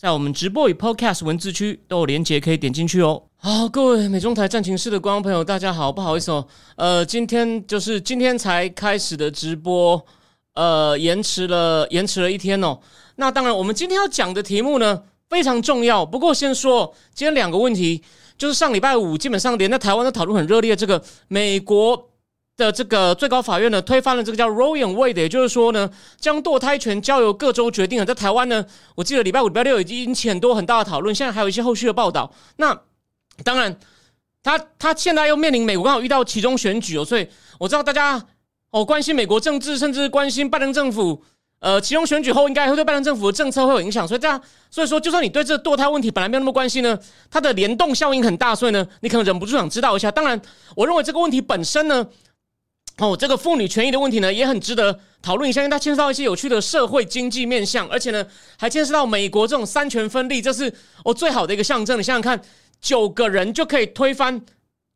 在我们直播与 Podcast 文字区都有连接，可以点进去哦。好，各位美中台战情室的观众朋友，大家好，不好意思哦，呃，今天就是今天才开始的直播，呃，延迟了，延迟了一天哦。那当然，我们今天要讲的题目呢非常重要。不过先说，今天两个问题，就是上礼拜五基本上连在台湾都讨论很热烈，这个美国。的这个最高法院呢，推翻了这个叫 Roe v. Wade，也就是说呢，将堕胎权交由各州决定了。在台湾呢，我记得礼拜五、礼拜六已经引起很多很大的讨论，现在还有一些后续的报道。那当然，他他现在又面临美国刚好遇到其中选举哦，所以我知道大家哦关心美国政治，甚至关心拜登政府。呃，其中选举后应该会对拜登政府的政策会有影响，所以这样，所以说，就算你对这堕胎问题本来没有那么关心呢，它的联动效应很大，所以呢，你可能忍不住想知道一下。当然，我认为这个问题本身呢。哦，这个妇女权益的问题呢，也很值得讨论一下，因为它牵涉到一些有趣的社会经济面向，而且呢，还牵涉到美国这种三权分立，这是哦最好的一个象征。你想想看，九个人就可以推翻，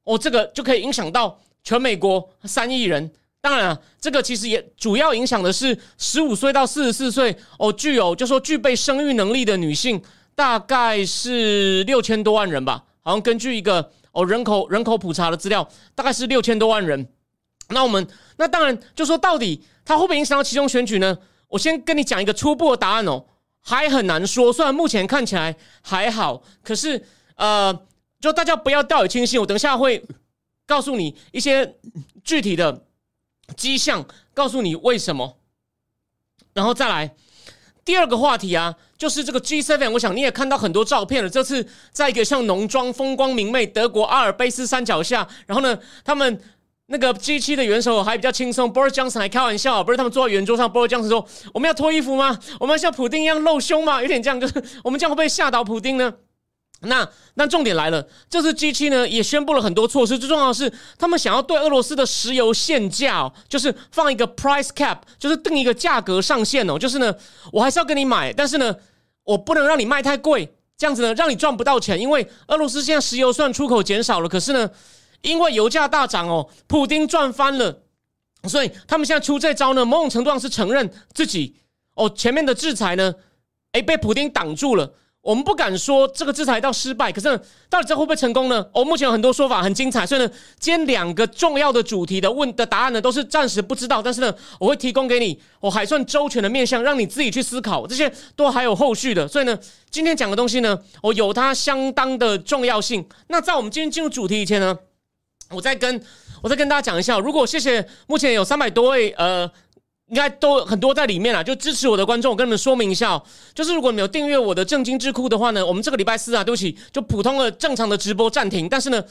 哦，这个就可以影响到全美国三亿人。当然啊，这个其实也主要影响的是十五岁到四十四岁哦，具有就说具备生育能力的女性，大概是六千多万人吧。好像根据一个哦人口人口普查的资料，大概是六千多万人。那我们那当然就说到底它会不会影响到其中选举呢？我先跟你讲一个初步的答案哦，还很难说。虽然目前看起来还好，可是呃，就大家不要掉以轻心。我等一下会告诉你一些具体的迹象，告诉你为什么。然后再来第二个话题啊，就是这个 G seven，。我想你也看到很多照片了。这次在一个像农庄风光明媚德国阿尔卑斯山脚下，然后呢，他们。那个 G 七的元首还比较轻松，Boris Johnson 还开玩笑，不是他们坐在圆桌上，Boris Johnson 说：“我们要脱衣服吗？我们要像普丁一样露胸吗？”有点这样，就是我们这样会不会吓倒普丁呢？那那重点来了，这次 G 七呢也宣布了很多措施，最重要的是他们想要对俄罗斯的石油限价，就是放一个 price cap，就是定一个价格上限哦，就是呢我还是要跟你买，但是呢我不能让你卖太贵，这样子呢让你赚不到钱，因为俄罗斯现在石油算出口减少了，可是呢。因为油价大涨哦，普丁赚翻了，所以他们现在出这招呢，某种程度上是承认自己哦前面的制裁呢，哎被普丁挡住了。我们不敢说这个制裁到失败，可是到底这会不会成功呢？哦，目前有很多说法很精彩，所以呢，今天两个重要的主题的问的答案呢，都是暂时不知道，但是呢，我会提供给你，我还算周全的面向，让你自己去思考，这些都还有后续的。所以呢，今天讲的东西呢，哦有它相当的重要性。那在我们今天进入主题以前呢？我再跟我再跟大家讲一下，如果谢谢目前有三百多位呃，应该都很多在里面啊，就支持我的观众，我跟你们说明一下，就是如果你有订阅我的正经智库的话呢，我们这个礼拜四啊，对不起，就普通的正常的直播暂停，但是呢，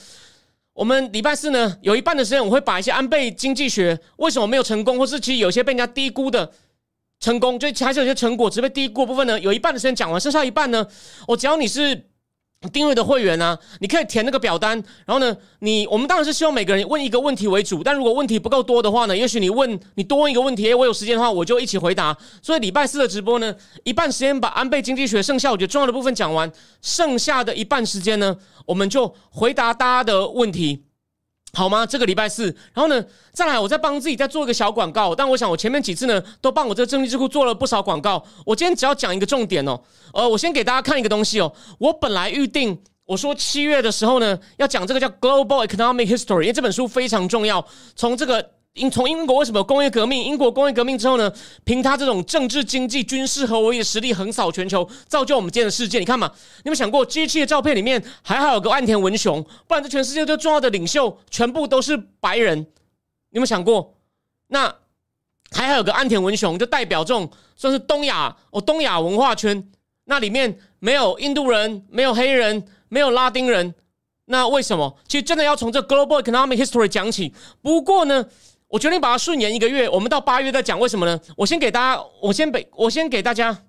我们礼拜四呢有一半的时间我会把一些安倍经济学为什么没有成功，或是其实有些被人家低估的成功，就还是有些成果只被低估部分呢，有一半的时间讲完，剩下一半呢，我只要你是。订阅的会员呢，你可以填那个表单，然后呢，你我们当然是希望每个人问一个问题为主，但如果问题不够多的话呢，也许你问你多问一个问题，我有时间的话我就一起回答。所以礼拜四的直播呢，一半时间把安倍经济学剩下我觉得重要的部分讲完，剩下的一半时间呢，我们就回答大家的问题。好吗？这个礼拜四，然后呢，再来，我再帮自己再做一个小广告。但我想，我前面几次呢，都帮我这个正义智库做了不少广告。我今天只要讲一个重点哦。呃，我先给大家看一个东西哦。我本来预定，我说七月的时候呢，要讲这个叫《Global Economic History》，因为这本书非常重要。从这个。英从英国为什么有工业革命？英国工业革命之后呢？凭他这种政治、经济、军事和威的实力横扫全球，造就我们今天的世界。你看嘛，你有想过 G 七的照片里面还好有个岸田文雄，不然这全世界最重要的领袖全部都是白人。你有没有想过？那还好有个岸田文雄，就代表这种算是东亚哦，东亚文化圈。那里面没有印度人，没有黑人，没有拉丁人。那为什么？其实真的要从这 global economic history 讲起。不过呢。我决定把它顺延一个月，我们到八月再讲。为什么呢？我先给大家，我先给，我先给大家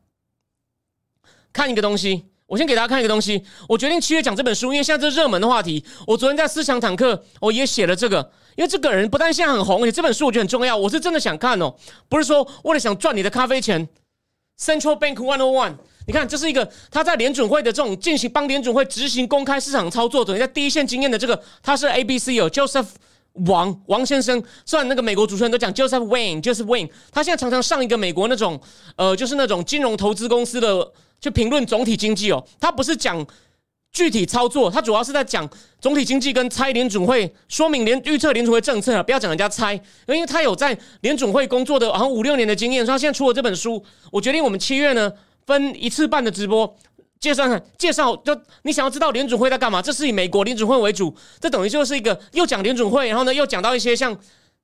看一个东西。我先给大家看一个东西。我决定七月讲这本书，因为现在这热门的话题。我昨天在思想坦克，我也写了这个。因为这个人不但现在很红，而且这本书我觉得很重要。我是真的想看哦，不是说为了想赚你的咖啡钱。Central Bank One O One，你看这是一个他在联准会的这种进行帮联准会执行公开市场操作，等于在第一线经验的这个，他是 A B C 哦，Joseph。王王先生，虽然那个美国主持人都讲 Joseph Wayne，Joseph Wayne，他现在常常上一个美国那种呃，就是那种金融投资公司的，去评论总体经济哦。他不是讲具体操作，他主要是在讲总体经济跟猜联准会，说明联预测联准会政策啊，不要讲人家猜，因为他有在联准会工作的，好像五六年的经验，所以他现在出了这本书。我决定我们七月呢分一次半的直播。介绍介绍，就你想要知道联准会在干嘛？这是以美国联准会为主，这等于就是一个又讲联准会，然后呢又讲到一些像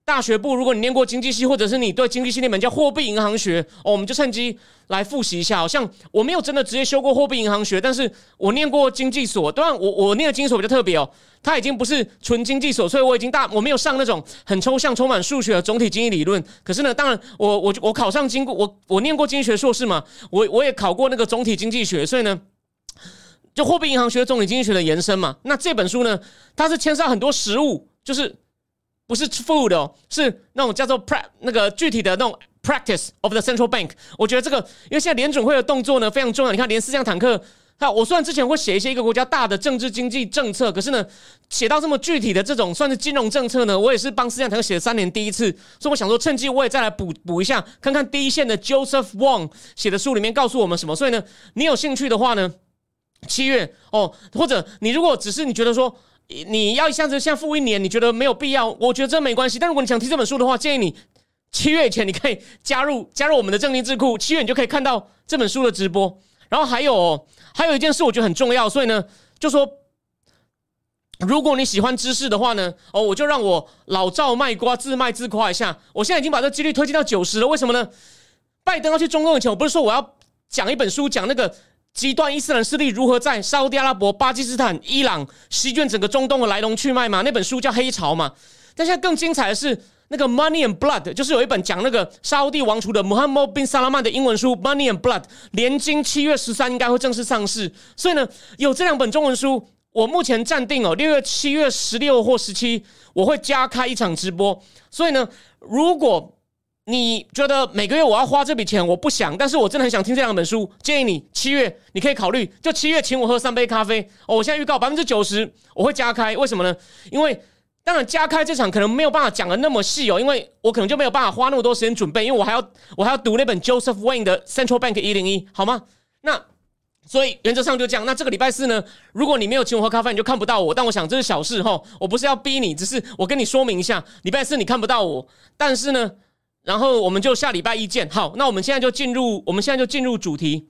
大学部，如果你念过经济系，或者是你对经济系那门叫货币银行学，哦，我们就趁机来复习一下。好像我没有真的直接修过货币银行学，但是我念过经济所，当然我我念的经济所比较特别哦，它已经不是纯经济所，所以我已经大我没有上那种很抽象、充满数学的总体经济理论。可是呢，当然我我我考上经过我我念过经济学硕士嘛，我我也考过那个总体经济学，所以呢。就货币银行学、总体经济学的延伸嘛。那这本书呢，它是牵涉很多实物，就是不是 food 哦，是那种叫做 pre 那个具体的那种 practice of the central bank。我觉得这个，因为现在联准会的动作呢非常重要。你看，连四辆坦克，那我虽然之前会写一些一个国家大的政治经济政策，可是呢，写到这么具体的这种算是金融政策呢，我也是帮四辆坦克写了三年第一次。所以我想说，趁机我也再来补补一下，看看第一线的 Joseph Wong 写的书里面告诉我们什么。所以呢，你有兴趣的话呢？七月哦，或者你如果只是你觉得说你要一下子像付一年，你觉得没有必要，我觉得这没关系。但如果你想听这本书的话，建议你七月以前你可以加入加入我们的正经智库，七月你就可以看到这本书的直播。然后还有还有一件事，我觉得很重要，所以呢，就说如果你喜欢知识的话呢，哦，我就让我老赵卖瓜自卖自夸一下。我现在已经把这几率推进到九十了，为什么呢？拜登要去中共以前，我不是说我要讲一本书，讲那个。极端伊斯兰势力如何在沙特阿拉伯、巴基斯坦、伊朗席卷整个中东的来龙去脉嘛？那本书叫《黑潮》嘛。但现在更精彩的是那个《Money and Blood》，就是有一本讲那个沙特王储的 Muhammad bin Salman 的英文书《Money and Blood》，连经七月十三应该会正式上市。所以呢，有这两本中文书，我目前暂定哦，六月、七月十六或十七我会加开一场直播。所以呢，如果你觉得每个月我要花这笔钱，我不想，但是我真的很想听这两本书。建议你七月你可以考虑，就七月请我喝三杯咖啡哦。我现在预告百分之九十我会加开，为什么呢？因为当然加开这场可能没有办法讲的那么细哦，因为我可能就没有办法花那么多时间准备，因为我还要我还要读那本 Joseph Wayne 的 Central Bank 一零一，好吗？那所以原则上就这样。那这个礼拜四呢，如果你没有请我喝咖啡，你就看不到我。但我想这是小事哈，我不是要逼你，只是我跟你说明一下，礼拜四你看不到我，但是呢。然后我们就下礼拜一见。好，那我们现在就进入，我们现在就进入主题。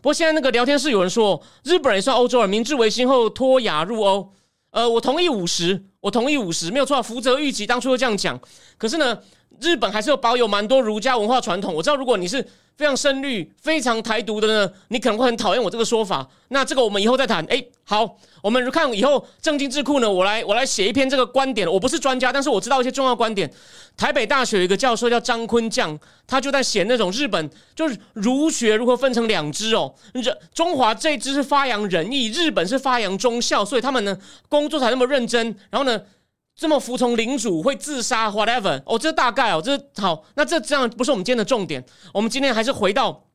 不过现在那个聊天室有人说，日本人算欧洲人，明治维新后脱亚入欧。呃，我同意五十，我同意五十，没有错。福泽谕吉当初就这样讲。可是呢，日本还是有保有蛮多儒家文化传统。我知道，如果你是。非常深绿、非常台独的呢，你可能会很讨厌我这个说法。那这个我们以后再谈。哎，好，我们看以后正经智库呢，我来我来写一篇这个观点。我不是专家，但是我知道一些重要观点。台北大学有一个教授叫张坤将，他就在写那种日本就是儒学如何分成两支哦。这中华这支是发扬仁义，日本是发扬忠孝，所以他们呢工作才那么认真。然后呢？这么服从领主会自杀，whatever。哦，这大概哦，这好。那这这样不是我们今天的重点。我们今天还是回到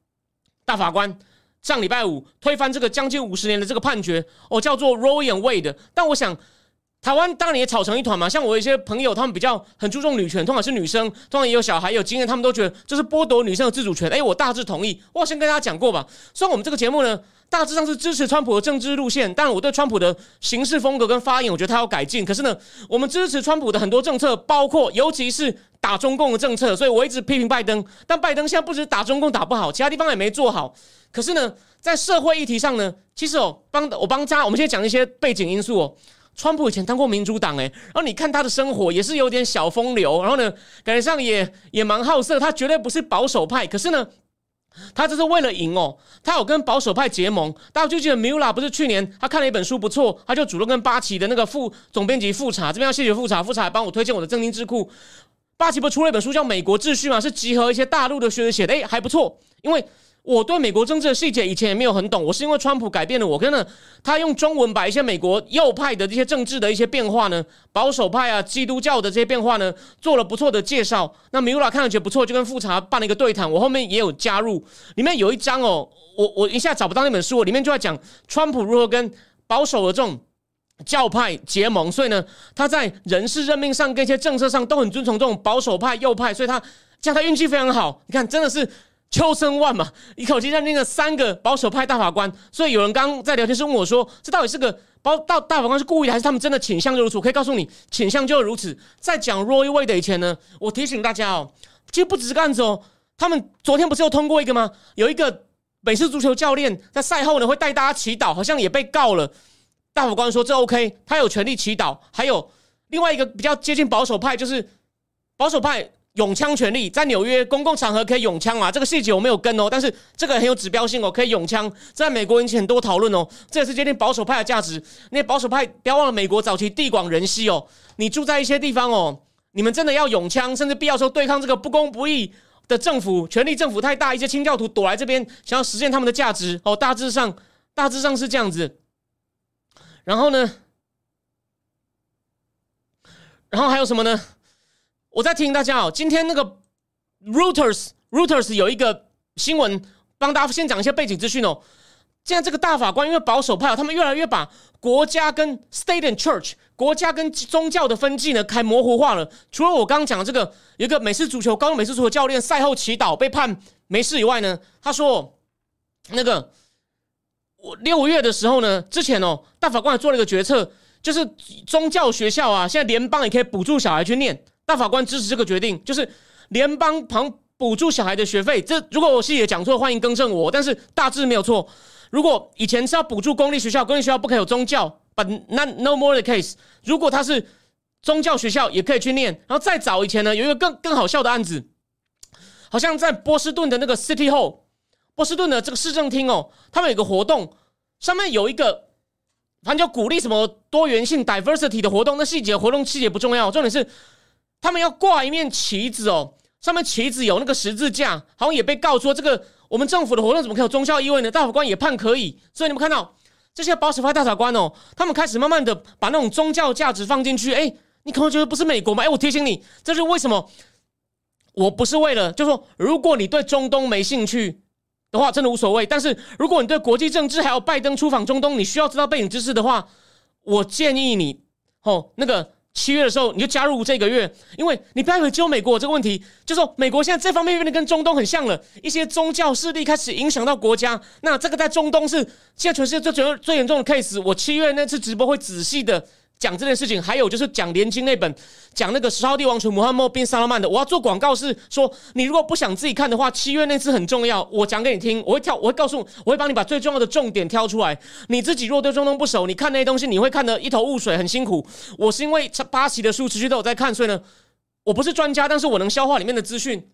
大法官上礼拜五推翻这个将近五十年的这个判决，哦，叫做 Roe and Wade。但我想，台湾当然也吵成一团嘛。像我一些朋友，他们比较很注重女权，通常是女生，通常也有小孩有经验，他们都觉得这是剥夺女生的自主权。哎，我大致同意。我先跟大家讲过吧。虽然我们这个节目呢。大致上是支持川普的政治路线，但我对川普的行事风格跟发言，我觉得他要改进。可是呢，我们支持川普的很多政策，包括尤其是打中共的政策，所以我一直批评拜登。但拜登现在不止打中共打不好，其他地方也没做好。可是呢，在社会议题上呢，其实哦，帮我帮加，我们先讲一些背景因素哦。川普以前当过民主党诶，然后你看他的生活也是有点小风流，然后呢，感觉上也也蛮好色，他绝对不是保守派。可是呢。他这是为了赢哦，他有跟保守派结盟。大家就记得米拉不是去年他看了一本书不错，他就主动跟八旗的那个副总编辑复查，这边要谢谢复查，复查还帮我推荐我的正经智库。八旗不是出了一本书叫《美国秩序》嘛，是集合一些大陆的学者写的，哎，还不错。因为我对美国政治的细节以前也没有很懂，我是因为川普改变了我。跟呢，他用中文把一些美国右派的这些政治的一些变化呢，保守派啊、基督教的这些变化呢，做了不错的介绍。那米乌拉看上去不错，就跟复查办了一个对谈，我后面也有加入。里面有一章哦，我我一下找不到那本书，里面就在讲川普如何跟保守的这种教派结盟。所以呢，他在人事任命上跟一些政策上都很遵从这种保守派右派，所以他这样他运气非常好。你看，真的是。秋生万嘛，一口气认定了三个保守派大法官，所以有人刚刚在聊天室问我说：“这到底是个保大大法官是故意的，还是他们真的倾向就如此？”我可以告诉你，倾向就是如此。在讲 Roy Wade 以前呢，我提醒大家哦，其实不只是个案子哦，他们昨天不是又通过一个吗？有一个美式足球教练在赛后呢会带大家祈祷，好像也被告了。大法官说这 OK，他有权利祈祷。还有另外一个比较接近保守派，就是保守派。拥枪权利在纽约公共场合可以拥枪嘛？这个细节我没有跟哦，但是这个很有指标性哦，可以拥枪，在美国引起很多讨论哦。这也是决定保守派的价值。那保守派不要忘了，美国早期地广人稀哦，你住在一些地方哦，你们真的要拥枪，甚至必要时候对抗这个不公不义的政府，权力政府太大，一些清教徒躲来这边，想要实现他们的价值哦。大致上，大致上是这样子。然后呢？然后还有什么呢？我再提醒大家哦，今天那个 Reuters Reuters 有一个新闻，帮大家先讲一些背景资讯哦。现在这个大法官因为保守派哦，他们越来越把国家跟 State and Church 国家跟宗教的分际呢开模糊化了。除了我刚刚讲的这个，有一个美式足球高中美式足球教练赛后祈祷被判没事以外呢，他说那个我六月的时候呢，之前哦，大法官还做了一个决策，就是宗教学校啊，现在联邦也可以补助小孩去念。法官支持这个决定，就是联邦旁补助小孩的学费。这如果我细节讲错，欢迎更正我。但是大致没有错。如果以前是要补助公立学校，公立学校不可以有宗教，but not no more the case。如果他是宗教学校，也可以去念。然后再早以前呢，有一个更更好笑的案子，好像在波士顿的那个 City Hall，波士顿的这个市政厅哦，他们有个活动，上面有一个，反正就鼓励什么多元性 diversity 的活动。那细节活动细节不重要，重点是。他们要挂一面旗子哦，上面旗子有那个十字架，好像也被告说这个我们政府的活动怎么可以有宗教意味呢？大法官也判可以，所以你们看到这些保守派大法官哦，他们开始慢慢的把那种宗教价值放进去。哎，你可能觉得不是美国吗？哎，我提醒你，这是为什么？我不是为了，就说如果你对中东没兴趣的话，真的无所谓。但是如果你对国际政治还有拜登出访中东，你需要知道背景知识的话，我建议你哦，那个。七月的时候，你就加入这个月，因为你不要以为只有美国这个问题，就说美国现在这方面变得跟中东很像了，一些宗教势力开始影响到国家。那这个在中东是现在全世界最最最严重的 case。我七月那次直播会仔细的。讲这件事情，还有就是讲连经那本，讲那个十号帝王群穆罕默宾萨拉曼的。我要做广告是说，你如果不想自己看的话，七月那次很重要，我讲给你听。我会跳，我会告诉，我会帮你把最重要的重点挑出来。你自己如果对中东不熟，你看那些东西，你会看得一头雾水，很辛苦。我是因为八旗的书持续都有在看，所以呢，我不是专家，但是我能消化里面的资讯。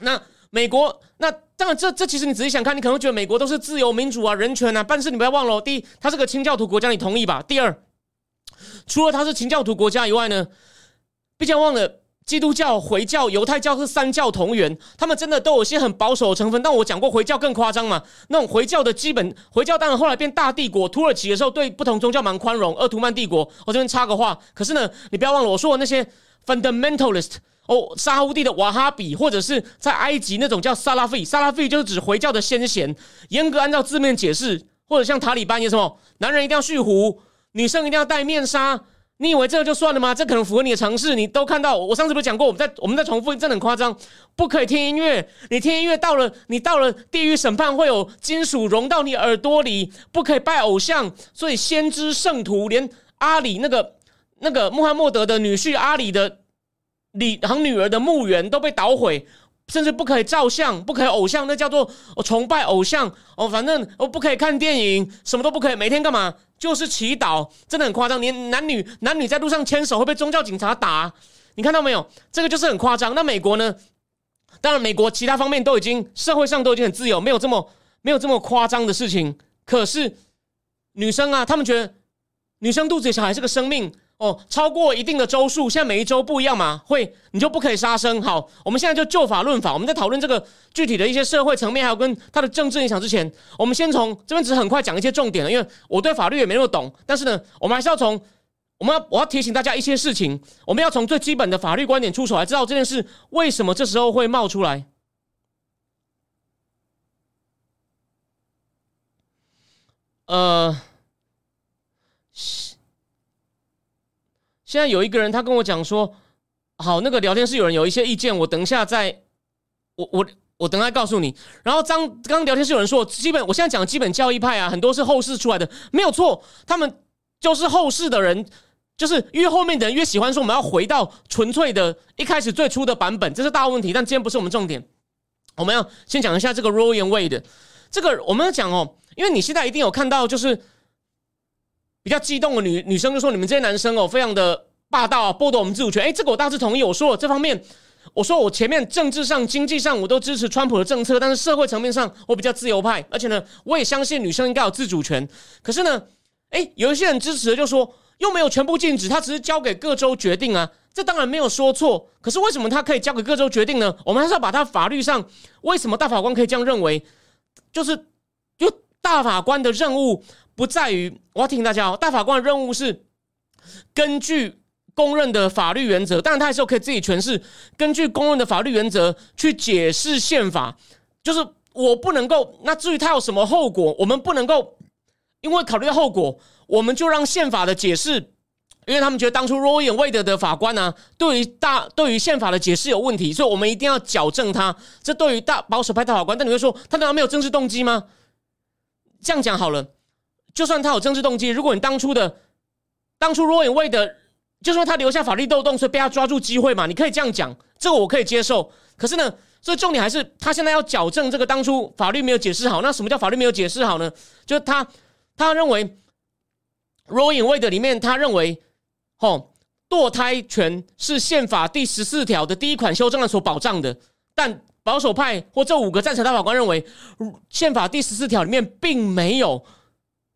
那美国，那当然，这这其实你仔细想看，你可能会觉得美国都是自由民主啊、人权啊，但是你不要忘了，第一，它是个清教徒国家，你同意吧？第二。除了它是清教徒国家以外呢，毕竟忘了基督教、回教、犹太教是三教同源，他们真的都有些很保守的成分。但我讲过回教更夸张嘛，那种回教的基本回教当然后来变大帝国，土耳其的时候对不同宗教蛮宽容。鄂图曼帝国，我这边插个话，可是呢，你不要忘了我说的那些 fundamentalist 哦，沙乌地的瓦哈比，或者是在埃及那种叫萨拉费，萨拉费就是指回教的先贤，严格按照字面解释，或者像塔利班有什么，男人一定要蓄胡。女生一定要戴面纱，你以为这个就算了吗？这可能符合你的常识。你都看到，我上次不是讲过，我们在我们在重复，真的很夸张。不可以听音乐，你听音乐到了，你到了地狱审判会有金属融到你耳朵里。不可以拜偶像，所以先知圣徒连阿里那个那个穆罕默德的女婿阿里的里和女儿的墓园都被捣毁。甚至不可以照相，不可以偶像，那叫做崇拜偶像哦。反正我不可以看电影，什么都不可以。每天干嘛？就是祈祷，真的很夸张。连男女男女在路上牵手会被宗教警察打，你看到没有？这个就是很夸张。那美国呢？当然，美国其他方面都已经社会上都已经很自由，没有这么没有这么夸张的事情。可是女生啊，他们觉得女生肚子里小孩是个生命，哦，超过一定的周数，现在每一周不一样嘛，会你就不可以杀生。好，我们现在就就法论法，我们在讨论这个具体的一些社会层面，还有跟它的政治影响之前，我们先从这边只很快讲一些重点了，因为我对法律也没那么懂，但是呢，我们还是要从我们要我要提醒大家一些事情，我们要从最基本的法律观点出手，来知道这件事为什么这时候会冒出来。呃。现在有一个人，他跟我讲说：“好，那个聊天室有人有一些意见，我等一下再，我我我等下告诉你。”然后张刚刚聊天室有人说：“基本我现在讲基本教义派啊，很多是后世出来的，没有错。他们就是后世的人，就是越后面的人越喜欢说我们要回到纯粹的一开始最初的版本，这是大问题。但今天不是我们重点，我们要先讲一下这个 Roy and Wade 这个我们要讲哦，因为你现在一定有看到就是。”比较激动的女女生就说：“你们这些男生哦，非常的霸道，剥夺我们自主权。”哎，这个我大致同意。我说了这方面，我说我前面政治上、经济上我都支持川普的政策，但是社会层面上我比较自由派，而且呢，我也相信女生应该有自主权。可是呢，哎，有一些人支持的就说，又没有全部禁止，他只是交给各州决定啊。这当然没有说错，可是为什么他可以交给各州决定呢？我们还是要把他法律上为什么大法官可以这样认为，就是就大法官的任务。不在于我要提醒大家哦，大法官的任务是根据公认的法律原则，当然他还是可以自己诠释。根据公认的法律原则去解释宪法，就是我不能够。那至于他有什么后果，我们不能够因为考虑到后果，我们就让宪法的解释，因为他们觉得当初 Royan Wade 的法官呢，对于大对于宪法的解释有问题，所以我们一定要矫正他。这对于大保守派大法官，但你会说他难道没有政治动机吗？这样讲好了。就算他有政治动机，如果你当初的当初 Roe Wade，就说他留下法律漏洞，所以被他抓住机会嘛，你可以这样讲，这个我可以接受。可是呢，所以重点还是他现在要矫正这个当初法律没有解释好。那什么叫法律没有解释好呢？就是他他认为 Roe Wade 里面，他认为吼堕胎权是宪法第十四条的第一款修正案所保障的，但保守派或这五个赞成大法官认为，宪法第十四条里面并没有。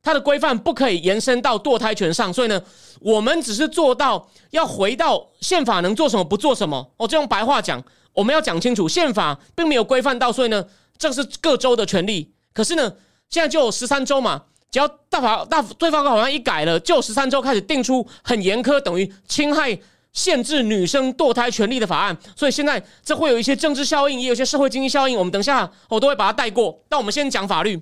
它的规范不可以延伸到堕胎权上，所以呢，我们只是做到要回到宪法能做什么不做什么。哦，这用白话讲，我们要讲清楚，宪法并没有规范到，所以呢，这是各州的权利。可是呢，现在就有十三州嘛，只要大法大对方好像一改了，就十三州开始定出很严苛，等于侵害、限制女生堕胎权利的法案。所以现在这会有一些政治效应，也有些社会经济效应。我们等下我都会把它带过。但我们先讲法律。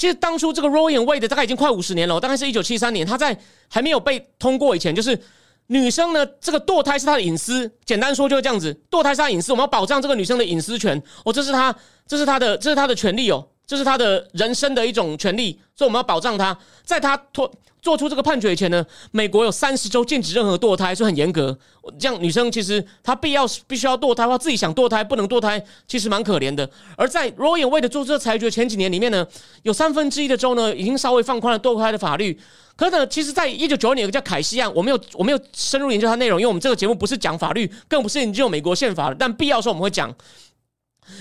其实当初这个 Roe and Wade 大概已经快五十年了，大概是一九七三年，他在还没有被通过以前，就是女生呢，这个堕胎是她的隐私。简单说就是这样子，堕胎是她隐私，我们要保障这个女生的隐私权。哦，这是她，这是她的，这是她的权利哦，这是他的人生的一种权利，所以我们要保障他。在他脱做出这个判决以前呢，美国有三十周禁止任何堕胎，是很严格。这样女生其实她必要必须要堕胎的话，自己想堕胎不能堕胎，其实蛮可怜的。而在 Roe and Wade 做这个裁决前几年里面呢，有三分之一的州呢已经稍微放宽了堕胎的法律。可是呢，其实，在一九九二年有个叫凯西案，我没有我没有深入研究它内容，因为我们这个节目不是讲法律，更不是研究美国宪法。但必要时候我们会讲，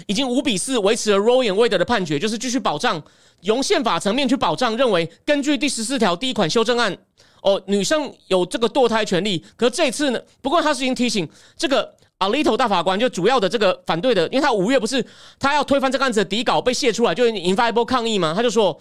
已经五比四维持了 Roe and Wade 的判决，就是继续保障，用宪法层面去保障，认为根据第十四条第一款修正案。哦，女生有这个堕胎权利，可是这次呢？不过他是已经提醒这个 Alito 大法官，就主要的这个反对的，因为他五月不是他要推翻这个案子的底稿被泄出来，就引发一波抗议嘛。他就说，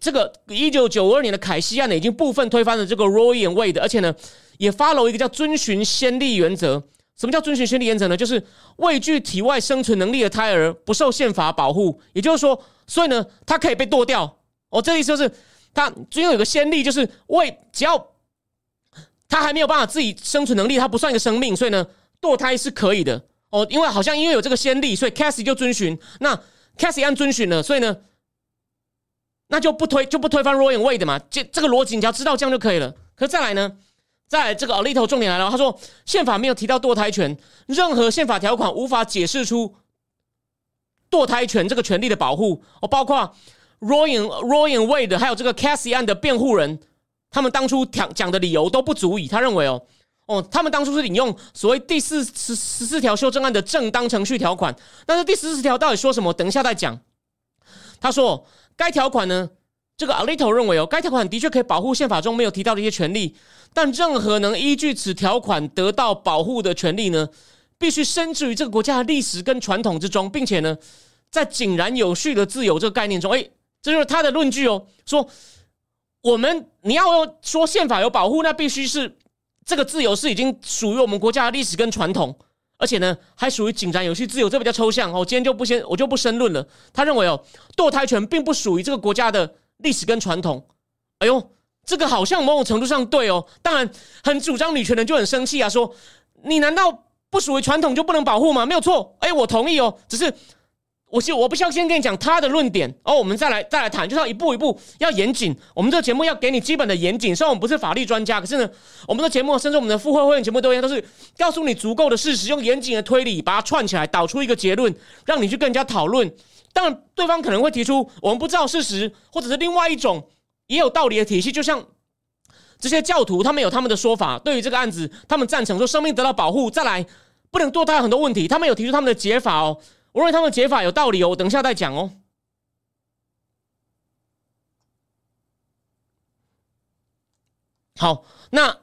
这个一九九二年的凯西案呢，已经部分推翻了这个 Roe and Wade，而且呢，也发了一个叫遵循先例原则。什么叫遵循先例原则呢？就是畏惧体外生存能力的胎儿不受宪法保护，也就是说，所以呢，它可以被剁掉。哦，这意思就是。他最后有个先例，就是为只要他还没有办法自己生存能力，他不算一个生命，所以呢，堕胎是可以的哦。因为好像因为有这个先例，所以 Cassie 就遵循。那 Cassie 按遵循了，所以呢，那就不推就不推翻 Roy and Wade 嘛。这这个逻辑你只要知道这样就可以了。可再来呢，再来这个 Alito 重点来了，他说宪法没有提到堕胎权，任何宪法条款无法解释出堕胎权这个权利的保护哦，包括。Royan Royan Wade 还有这个 Cassie 案的辩护人，他们当初讲讲的理由都不足以。他认为哦哦，他们当初是引用所谓第四十十四条修正案的正当程序条款，但是第十四条到底说什么？等一下再讲。他说该条款呢这个 Alito 认为哦，该条款的确可以保护宪法中没有提到的一些权利，但任何能依据此条款得到保护的权利呢，必须深植于这个国家的历史跟传统之中，并且呢，在井然有序的自由这个概念中，哎，这就是他的论据哦，说我们你要说宪法有保护，那必须是这个自由是已经属于我们国家的历史跟传统。而且呢，还属于井然有序自由，这比较抽象哦。今天就不先，我就不深论了。他认为哦，堕胎权并不属于这个国家的历史跟传统。哎呦，这个好像某种程度上对哦。当然，很主张女权的就很生气啊，说你难道不属于传统就不能保护吗？没有错，哎，我同意哦，只是。我是我不需要先跟你讲他的论点哦，我们再来再来谈，就是要一步一步要严谨。我们这个节目要给你基本的严谨，虽然我们不是法律专家，可是呢，我们的节目甚至我们的付费会员节目都一样，都是告诉你足够的事实，用严谨的推理把它串起来，导出一个结论，让你去跟人家讨论。当然，对方可能会提出我们不知道事实，或者是另外一种也有道理的体系，就像这些教徒，他们有他们的说法。对于这个案子，他们赞成说生命得到保护，再来不能堕胎很多问题，他们有提出他们的解法哦。我认为他们的解法有道理哦，我等一下再讲哦。好，那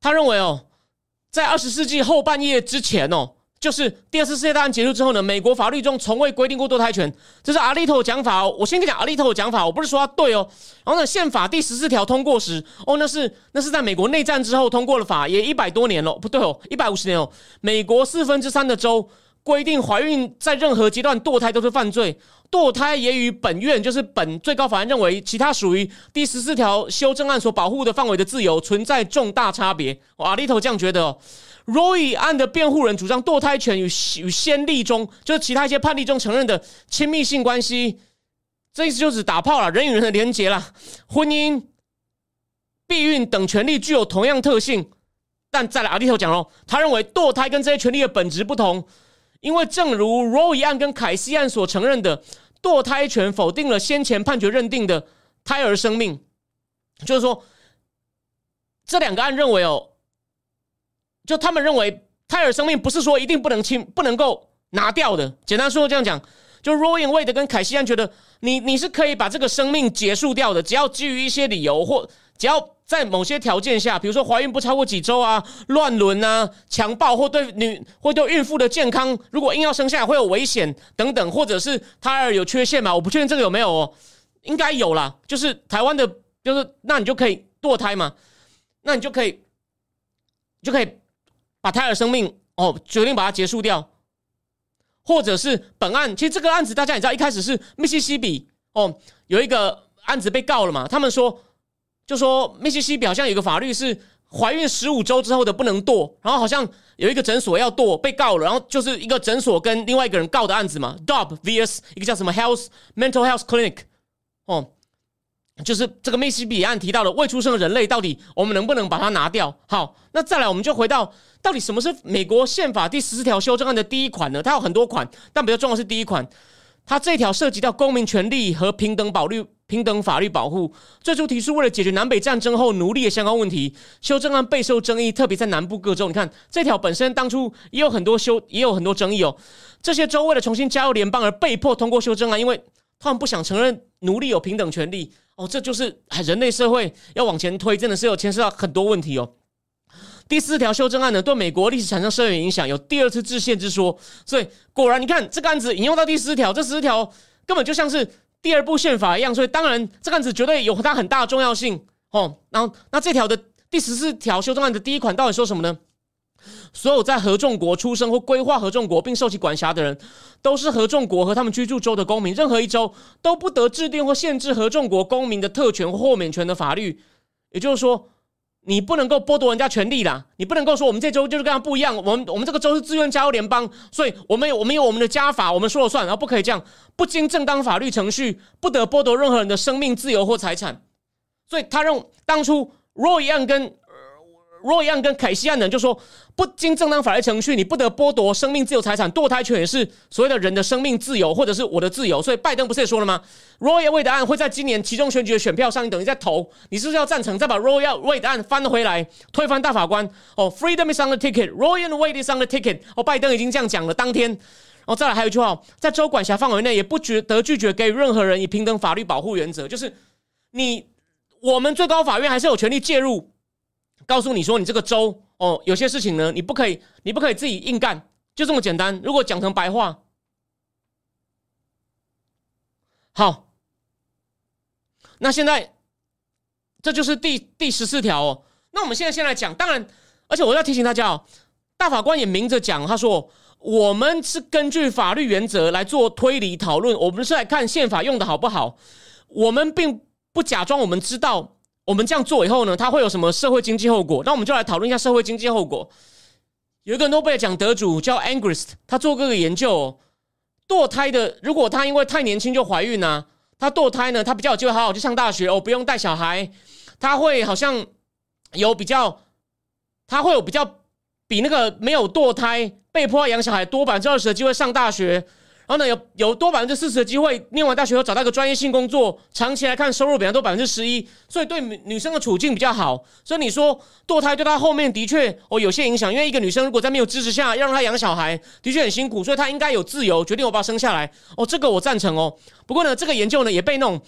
他认为哦，在二十世纪后半叶之前哦，就是第二次世界大战结束之后呢，美国法律中从未规定过堕胎权，这是阿利托讲法哦。我先跟你讲阿利托的讲法，我不是说他对哦。然后呢，宪法第十四条通过时，哦，那是那是在美国内战之后通过了法，也一百多年了，不对哦，一百五十年哦。美国四分之三的州。规定怀孕在任何阶段堕胎都是犯罪，堕胎也与本院就是本最高法院认为其他属于第十四条修正案所保护的范围的自由存在重大差别。阿里头这样觉得。Roy 案的辩护人主张堕胎权与与先例中就是其他一些判例中承认的亲密性关系，这意思就是打炮了，人与人的连结了，婚姻、避孕等权利具有同样特性。但再来阿里头讲喽，他认为堕胎跟这些权利的本质不同。因为正如 Roe 案跟凯西案所承认的，堕胎权否定了先前判决认定的胎儿生命，就是说，这两个案认为哦，就他们认为胎儿生命不是说一定不能清不能够拿掉的。简单说这样讲，就 Roe Wade 跟凯西安觉得，你你是可以把这个生命结束掉的，只要基于一些理由或只要。在某些条件下，比如说怀孕不超过几周啊、乱伦啊、强暴或对女或对孕妇的健康，如果硬要生下来会有危险等等，或者是胎儿有缺陷嘛？我不确定这个有没有哦，应该有啦。就是台湾的，就是那你 就可以堕胎嘛？那你就可以就可以把胎儿生命哦决定把它结束掉，或者是本案其实这个案子大家也知道，一开始是密西西比哦有一个案子被告了嘛？他们说。就说密西西比好像有个法律是怀孕十五周之后的不能堕，然后好像有一个诊所要堕被告了，然后就是一个诊所跟另外一个人告的案子嘛，Dob vs 一个叫什么 Health Mental Health Clinic，哦，就是这个密西比案提到的未出生的人类到底我们能不能把它拿掉？好，那再来我们就回到到底什么是美国宪法第十四条修正案的第一款呢？它有很多款，但比较重要是第一款，它这条涉及到公民权利和平等保律。平等法律保护最初提出为了解决南北战争后奴隶的相关问题，修正案备受争议，特别在南部各州。你看这条本身当初也有很多修，也有很多争议哦。这些州为了重新加入联邦而被迫通过修正案，因为他们不想承认奴隶有平等权利哦。这就是人类社会要往前推，真的是有牵涉到很多问题哦。第四条修正案呢，对美国历史产生深远影响，有第二次制宪之说。所以果然，你看这个案子引用到第四条，这十四条根本就像是。第二部宪法一样，所以当然这个案子绝对有它很大的重要性哦。然后，那这条的第十四条修正案的第一款到底说什么呢？所有在合众国出生或规划合众国并受其管辖的人，都是合众国和他们居住州的公民。任何一州都不得制定或限制合众国公民的特权或豁免权的法律。也就是说。你不能够剥夺人家权利啦！你不能够说我们这州就是跟他不一样，我们我们这个州是自愿加入联邦，所以我们有我们有我们的加法，我们说了算，然后不可以这样，不经正当法律程序，不得剥夺任何人的生命、自由或财产。所以他认当初 Roy 案跟。若一样跟凯西案的人就说，不经正当法律程序，你不得剥夺生命、自由、财产。堕胎权也是所谓的人的生命自由，或者是我的自由。所以拜登不是也说了吗？Roy Wade 案会在今年其中选举的选票上，你等于在投，你是不是要赞成，再把 Roy Wade 案翻回来，推翻大法官？哦，Freedom is on the ticket，Roy and Wade is on the ticket。哦，拜登已经这样讲了。当天，哦再来还有一句话，在州管辖范围内也不觉得拒绝给予任何人以平等法律保护原则，就是你我们最高法院还是有权利介入，告诉你说你这个州哦有些事情呢你不可以你不可以自己硬干，就这么简单。如果讲成白话，好，那现在这就是第第十四条哦。那我们现在先来讲，当然，而且我要提醒大家哦，大法官也明着讲，他说。我们是根据法律原则来做推理讨论，我们是来看宪法用的好不好。我们并不假装我们知道，我们这样做以后呢，它会有什么社会经济后果？那我们就来讨论一下社会经济后果。有一个诺贝尔奖得主叫 Angrist，他做过个研究，堕胎的，如果他因为太年轻就怀孕呢，他堕胎呢，他比较有机会好好去上大学哦，不用带小孩，他会好像有比较，他会有比较比那个没有堕胎。被迫养小孩多百分之二十的机会上大学，然后呢有有多百分之四十的机会念完大学后找到一个专业性工作，长期来看收入比较多百分之十一，所以对女生的处境比较好。所以你说堕胎对她后面的确哦有些影响，因为一个女生如果在没有支持下要让她养小孩，的确很辛苦，所以她应该有自由决定我把她生下来。哦，这个我赞成哦。不过呢，这个研究呢也被那种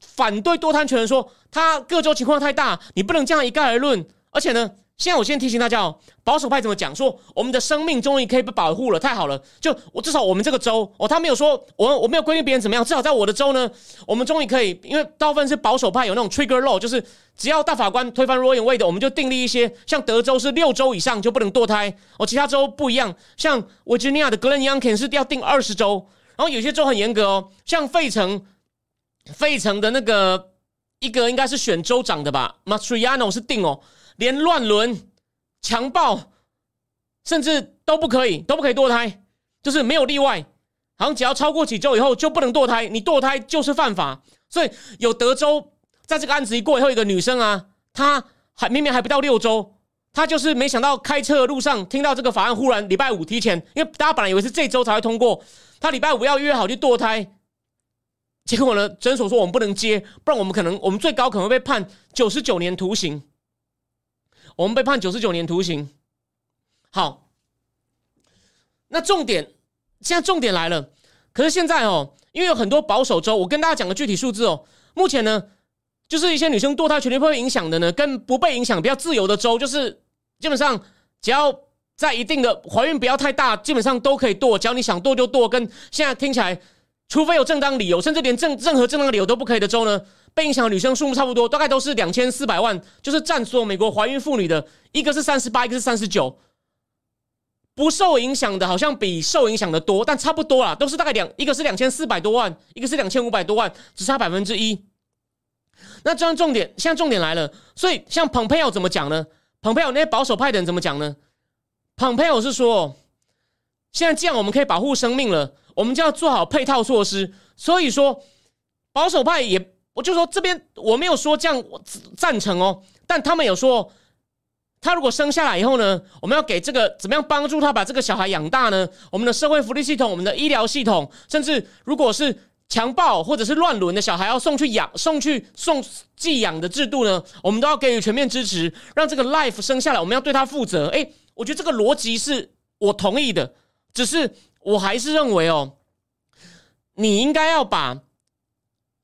反对堕胎权人说，他各州情况太大，你不能这样一概而论，而且呢。现在我先提醒大家哦，保守派怎么讲？说我们的生命终于可以被保护了，太好了！就我至少我们这个州哦，他没有说我我没有规定别人怎么样，至少在我的州呢，我们终于可以，因为大部分是保守派有那种 trigger law，就是只要大法官推翻 Roe Wade 我们就订立一些，像德州是六周以上就不能堕胎哦，其他州不一样，像维吉尼亚的 Glen Youngkin 是要定二十周，然后有些州很严格哦，像费城，费城的那个一个应该是选州长的吧，matriano 是定哦。连乱伦、强暴，甚至都不可以，都不可以堕胎，就是没有例外。好像只要超过几周以后就不能堕胎，你堕胎就是犯法。所以有德州在这个案子一过以后，一个女生啊，她还明明还不到六周，她就是没想到开车的路上听到这个法案，忽然礼拜五提前，因为大家本来以为是这周才会通过，她礼拜五要约好去堕胎，结果呢，诊所说我们不能接，不然我们可能我们最高可能会被判九十九年徒刑。我们被判九十九年徒刑。好，那重点现在重点来了。可是现在哦，因为有很多保守州，我跟大家讲个具体数字哦。目前呢，就是一些女生堕胎权利会被影响的呢，跟不被影响比较自由的州，就是基本上只要在一定的怀孕不要太大，基本上都可以堕。只要你想堕就堕。跟现在听起来，除非有正当理由，甚至连正任何正当理由都不可以的州呢？被影响的女生数目差不多，大概都是两千四百万，就是占所有美国怀孕妇女的一个是三十八，一个是三十九。不受影响的，好像比受影响的多，但差不多啦，都是大概两，一个是两千四百多万，一个是两千五百多万，只差百分之一。那这样重点，现在重点来了，所以像蓬佩奥怎么讲呢？蓬佩奥那些保守派的人怎么讲呢？蓬佩奥是说，现在既然我们可以保护生命了，我们就要做好配套措施。所以说，保守派也。我就说这边我没有说这样赞成哦，但他们有说，他如果生下来以后呢，我们要给这个怎么样帮助他把这个小孩养大呢？我们的社会福利系统、我们的医疗系统，甚至如果是强暴或者是乱伦的小孩要送去养、送去送寄养的制度呢，我们都要给予全面支持，让这个 life 生下来，我们要对他负责。诶，我觉得这个逻辑是我同意的，只是我还是认为哦，你应该要把。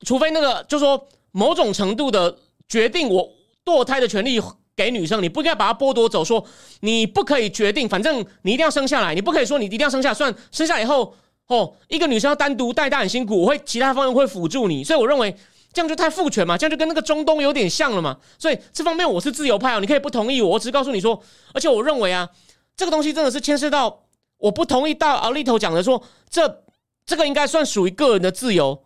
除非那个，就说某种程度的决定，我堕胎的权利给女生，你不应该把它剥夺走。说你不可以决定，反正你一定要生下来，你不可以说你一定要生下。算生下以后，哦，一个女生要单独带大很辛苦，我会其他方面会辅助你。所以我认为这样就太父权嘛，这样就跟那个中东有点像了嘛。所以这方面我是自由派哦，你可以不同意我，我只告诉你说，而且我认为啊，这个东西真的是牵涉到我不同意到奥利头讲的说，这这个应该算属于个人的自由。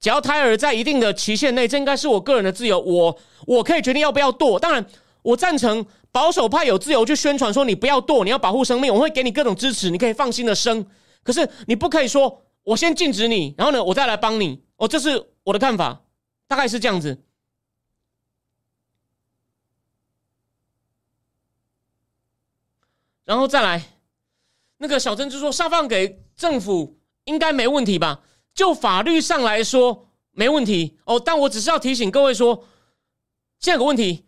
只要胎儿在一定的期限内，这应该是我个人的自由，我我可以决定要不要堕。当然，我赞成保守派有自由去宣传说你不要堕，你要保护生命，我会给你各种支持，你可以放心的生。可是你不可以说我先禁止你，然后呢，我再来帮你。哦，这是我的看法，大概是这样子。然后再来，那个小珍珠说下放给政府应该没问题吧？就法律上来说没问题。哦，但我只是要提醒各位说，现在有个问题，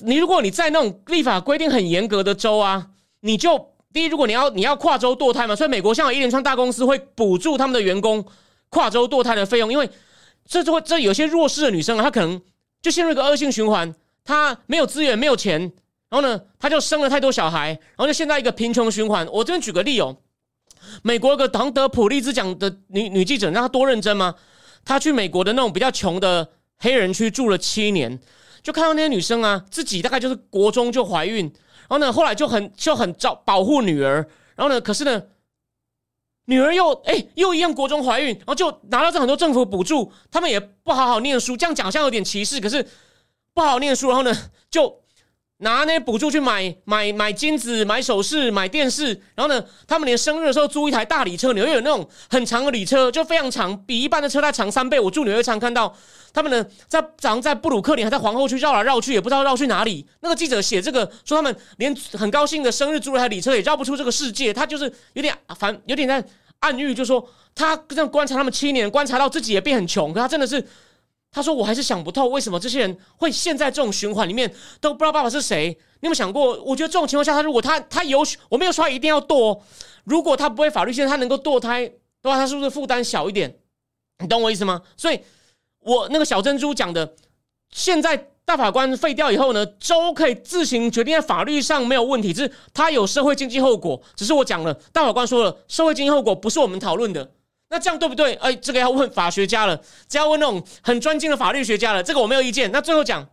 你如果你在那种立法规定很严格的州啊，你就第一，如果你要你要跨州堕胎嘛，所以美国像有一连串大公司会补助他们的员工跨州堕胎的费用，因为这就会这有些弱势的女生啊，她可能就陷入一个恶性循环，她没有资源，没有钱，然后呢，她就生了太多小孩，然后就陷在一个贫穷循环。我这边举个例哦，美国有个唐德普利兹奖的女女记者，让她多认真吗？她去美国的那种比较穷的黑人区住了七年，就看到那些女生啊，自己大概就是国中就怀孕。然后呢，后来就很就很照保护女儿，然后呢，可是呢，女儿又哎又一样国中怀孕，然后就拿到这很多政府补助，他们也不好好念书，这样讲像有点歧视，可是不好好念书，然后呢就。拿那些补助去买买买金子、买首饰、买电视，然后呢，他们连生日的时候租一台大礼车，纽约有那种很长的礼车，就非常长，比一般的车它长三倍。我住纽约常看到他们呢，在早上在布鲁克林还在皇后区绕来绕去，也不知道绕去哪里。那个记者写这个说，他们连很高兴的生日租了台礼车也绕不出这个世界，他就是有点反，有点在暗喻，就说他这样观察他们七年，观察到自己也变很穷，可他真的是。他说：“我还是想不透，为什么这些人会陷在这种循环里面，都不知道爸爸是谁。你有没有想过？我觉得这种情况下，他如果他他有，我没有说他一定要堕。如果他不会法律，现在他能够堕胎的话，他是不是负担小一点？你懂我意思吗？所以，我那个小珍珠讲的，现在大法官废掉以后呢，州可以自行决定，在法律上没有问题，只是他有社会经济后果。只是我讲了，大法官说了，社会经济后果不是我们讨论的。”那这样对不对？哎，这个要问法学家了，这要问那种很专精的法律学家了。这个我没有意见。那最后讲，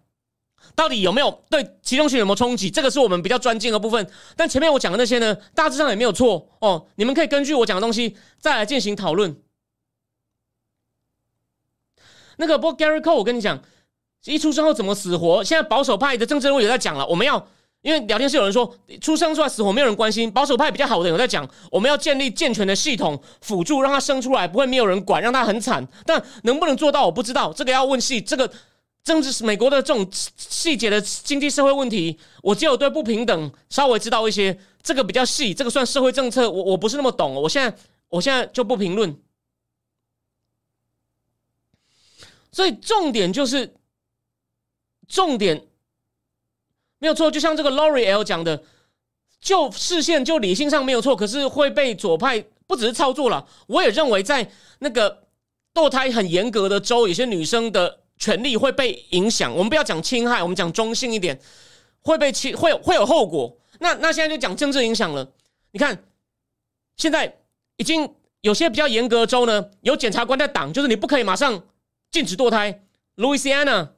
到底有没有对其中性有没有冲击？这个是我们比较专精的部分。但前面我讲的那些呢，大致上也没有错哦。你们可以根据我讲的东西再来进行讨论。那个，不过 Gary Cole，我跟你讲，一出生后怎么死活，现在保守派的政治人物也在讲了。我们要。因为聊天室有人说出生出来死活没有人关心，保守派比较好的有在讲，我们要建立健全的系统辅助，让他生出来不会没有人管，让他很惨。但能不能做到我不知道，这个要问细。这个政治美国的这种细节的经济社会问题，我只有对不平等稍微知道一些，这个比较细，这个算社会政策，我我不是那么懂。我现在我现在就不评论。所以重点就是重点。没有错，就像这个 Loriel 讲的，就视线就理性上没有错，可是会被左派不只是操作了。我也认为，在那个堕胎很严格的州，有些女生的权利会被影响。我们不要讲侵害，我们讲中性一点，会被侵会会有后果。那那现在就讲政治影响了。你看，现在已经有些比较严格的州呢，有检察官在挡，就是你不可以马上禁止堕胎。Louisiana、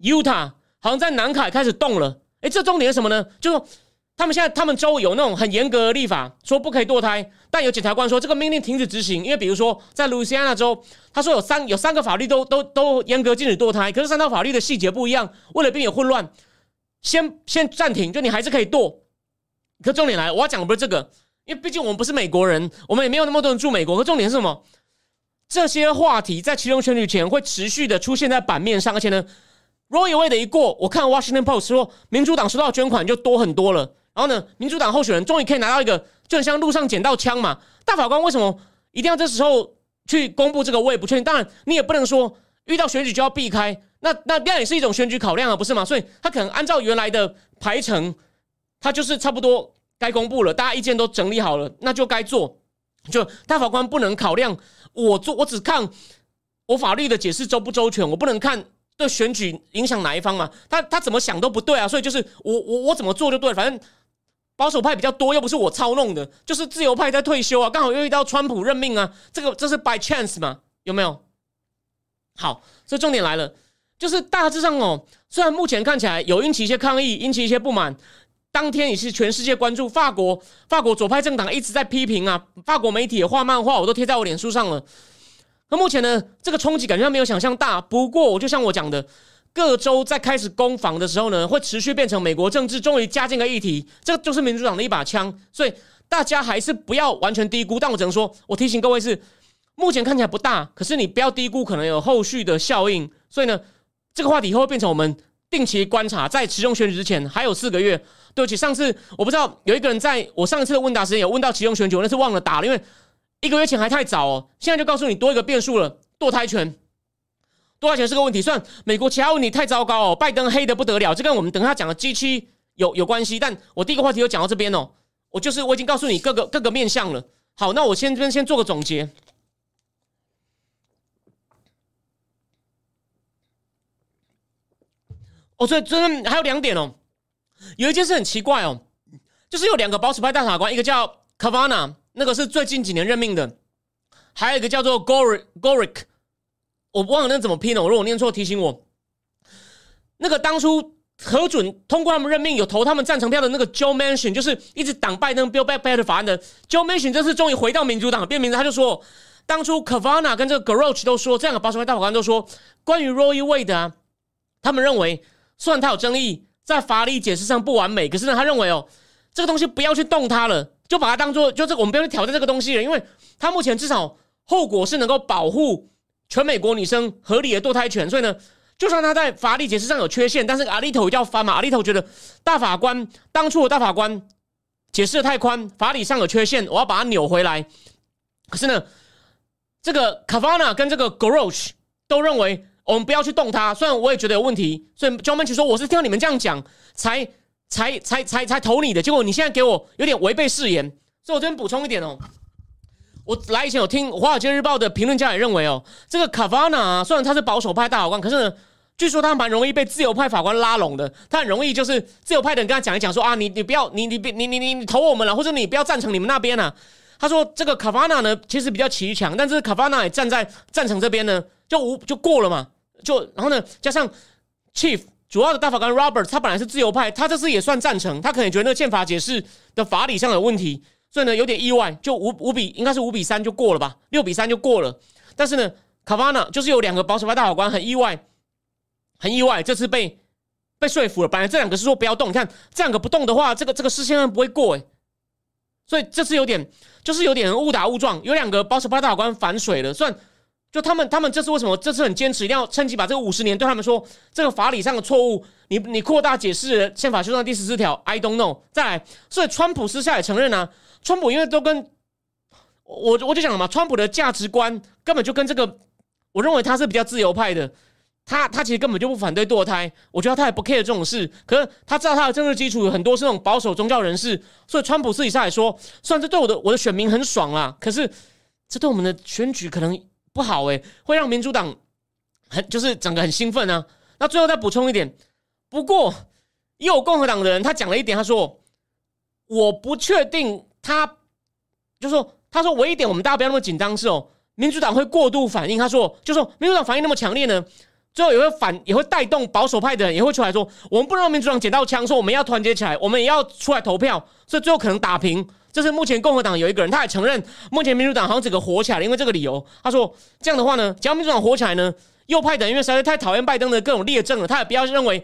Utah 好像在南卡开始动了。哎，这重点是什么呢？就说他们现在他们州有那种很严格的立法，说不可以堕胎，但有检察官说这个命令停止执行，因为比如说在路易斯安那州，他说有三有三个法律都都都严格禁止堕胎，可是三套法律的细节不一样，为了避免混乱，先先暂停，就你还是可以堕。可重点来，我要讲的不是这个，因为毕竟我们不是美国人，我们也没有那么多人住美国。可重点是什么？这些话题在其中选举前会持续的出现在版面上，而且呢。Roy Wade 的一过，我看 Washington Post 说，民主党收到捐款就多很多了。然后呢，民主党候选人终于可以拿到一个，就很像路上捡到枪嘛。大法官为什么一定要这时候去公布这个？我也不确定。当然，你也不能说遇到选举就要避开，那那那也是一种选举考量啊，不是吗？所以他可能按照原来的排程，他就是差不多该公布了，大家意见都整理好了，那就该做。就大法官不能考量我做，我只看我法律的解释周不周全，我不能看。对选举影响哪一方嘛？他他怎么想都不对啊！所以就是我我我怎么做就对，反正保守派比较多，又不是我操弄的，就是自由派在退休啊，刚好又遇到川普任命啊，这个这是 by chance 嘛？有没有？好，这重点来了，就是大致上哦，虽然目前看起来有引起一些抗议，引起一些不满，当天也是全世界关注，法国法国左派政党一直在批评啊，法国媒体也画漫画，我都贴在我脸书上了。那目前呢，这个冲击感觉没有想象大。不过，我就像我讲的，各州在开始攻防的时候呢，会持续变成美国政治终于加进个议题。这个就是民主党的一把枪，所以大家还是不要完全低估。但我只能说，我提醒各位是，目前看起来不大，可是你不要低估，可能有后续的效应。所以呢，这个话题以后会变成我们定期观察，在其中选举之前还有四个月。对不起，上次我不知道有一个人在我上一次的问答时间有问到其中选举，我那次忘了答了，因为。一个月前还太早哦，现在就告诉你多一个变数了，堕胎权，堕胎权是个问题。虽然美国其他问题太糟糕哦，拜登黑的不得了，这跟我们等下讲的 G 七有有关系。但我第一个话题就讲到这边哦，我就是我已经告诉你各个各个面向了。好，那我先这边先做个总结。哦，所以真的还有两点哦，有一件事很奇怪哦，就是有两个保守派大法官，一个叫 Kavana，那个是最近几年任命的，还有一个叫做 gorigoric 我忘了那怎么拼了，我如果念错提醒我。那个当初核准通过他们任命有投他们赞成票的那个 Joe Manchin，就是一直挡拜登 Bill Back Better 法案的 Joe Manchin，这次终于回到民主党变名字，他就说，当初 Kavana 跟这个 Goroch 都说，这两个保守派大法官都说，关于 Roe Wade 啊，他们认为。虽然他有争议，在法理解释上不完美，可是呢，他认为哦，这个东西不要去动它了，就把它当做，就是我们不要去挑战这个东西了，因为他目前至少后果是能够保护全美国女生合理的堕胎权，所以呢，就算他在法理解释上有缺陷，但是阿利头要翻嘛，阿利头觉得大法官当初的大法官解释的太宽，法理上有缺陷，我要把它扭回来。可是呢，这个卡瓦纳跟这个 Goroch 都认为。我们不要去动它，虽然我也觉得有问题，所以 John m a n c h 说我是听到你们这样讲才才才才才投你的，结果你现在给我有点违背誓言，所以我这边补充一点哦，我来以前有听《华尔街日报》的评论家也认为哦，这个卡夫纳虽然他是保守派大法官，可是呢，据说他蛮容易被自由派法官拉拢的，他很容易就是自由派的人跟他讲一讲说啊，你你不要你你你你你你投我们了，或者你不要赞成你们那边啊。他说这个卡夫纳呢其实比较骑强，但是卡夫纳也站在赞成这边呢，就无就过了嘛。就然后呢，加上 Chief 主要的大法官 Robert，他本来是自由派，他这次也算赞成，他可能觉得那个宪法解释的法理上有问题，所以呢有点意外，就五五比应该是五比三就过了吧，六比三就过了。但是呢，卡巴纳就是有两个保守派大法官很意外，很意外，这次被被说服了。本来这两个是说不要动，你看这两个不动的话，这个这个事宪案不会过诶。所以这次有点就是有点误打误撞，有两个保守派大法官反水了，算。就他们，他们这次为什么这次很坚持，一定要趁机把这个五十年对他们说这个法理上的错误，你你扩大解释宪法修正第十四条，I don't know。再来，所以川普私下也承认啊，川普因为都跟我我就讲了嘛，川普的价值观根本就跟这个，我认为他是比较自由派的，他他其实根本就不反对堕胎，我觉得他也不 care 这种事，可是他知道他的政治基础有很多是那种保守宗教人士，所以川普私底下也说，虽然这对我的我的选民很爽啦，可是这对我们的选举可能。不好诶，会让民主党很就是整个很兴奋啊。那最后再补充一点，不过也有共和党的人他讲了一点，他说我不确定他，就说他说唯一点我们大家不要那么紧张是哦，民主党会过度反应。他说就说民主党反应那么强烈呢，最后也会反也会带动保守派的人也会出来说，我们不能让民主党捡到枪，说我们要团结起来，我们也要出来投票，所以最后可能打平。这是目前共和党有一个人，他也承认，目前民主党好像整个火起来了，因为这个理由。他说这样的话呢，只要民主党火起来呢，右派的因为实在太讨厌拜登的各种劣政了，他也不要认为，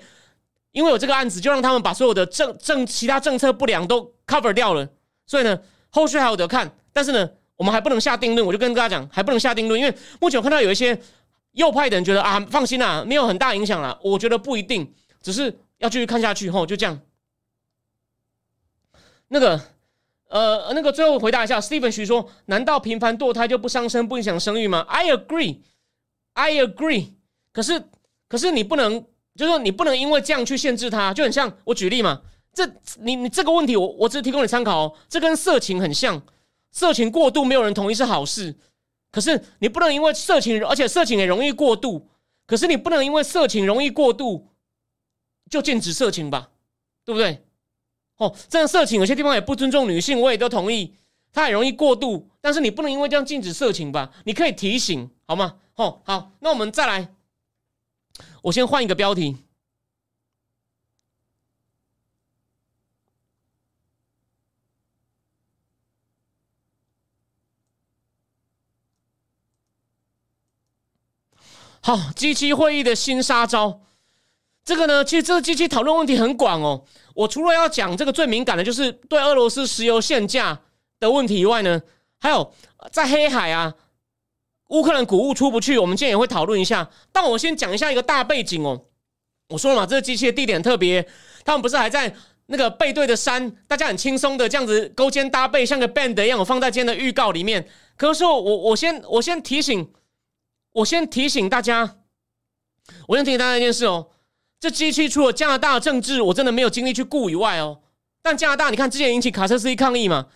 因为有这个案子，就让他们把所有的政政其他政策不良都 cover 掉了。所以呢，后续还有得看。但是呢，我们还不能下定论。我就跟大家讲，还不能下定论，因为目前我看到有一些右派的人觉得啊，放心啦，没有很大影响啦。我觉得不一定，只是要继续看下去。吼，就这样。那个。呃，那个最后回答一下，Steven 徐说：“难道频繁堕胎就不伤身、不影响生育吗？”I agree，I agree。可是，可是你不能，就是说你不能因为这样去限制他，就很像我举例嘛。这你你这个问题，我我只是提供你参考哦。这跟色情很像，色情过度没有人同意是好事。可是你不能因为色情，而且色情也容易过度。可是你不能因为色情容易过度，就禁止色情吧？对不对？哦，这样色情有些地方也不尊重女性，我也都同意。它很容易过度，但是你不能因为这样禁止色情吧？你可以提醒，好吗？哦，好，那我们再来，我先换一个标题。好，机器会议的新杀招。这个呢，其实这个机器讨论问题很广哦。我除了要讲这个最敏感的，就是对俄罗斯石油限价的问题以外呢，还有在黑海啊，乌克兰谷物出不去，我们今天也会讨论一下。但我先讲一下一个大背景哦。我说了嘛，这个机器的地点特别，他们不是还在那个背对的山，大家很轻松的这样子勾肩搭背，像个 band 一样。我放在今天的预告里面。可是我我先我先提醒，我先提醒大家，我先提醒大家一件事哦。这机器除了加拿大的政治，我真的没有精力去顾以外哦，但加拿大，你看之前引起卡车司机抗议嘛，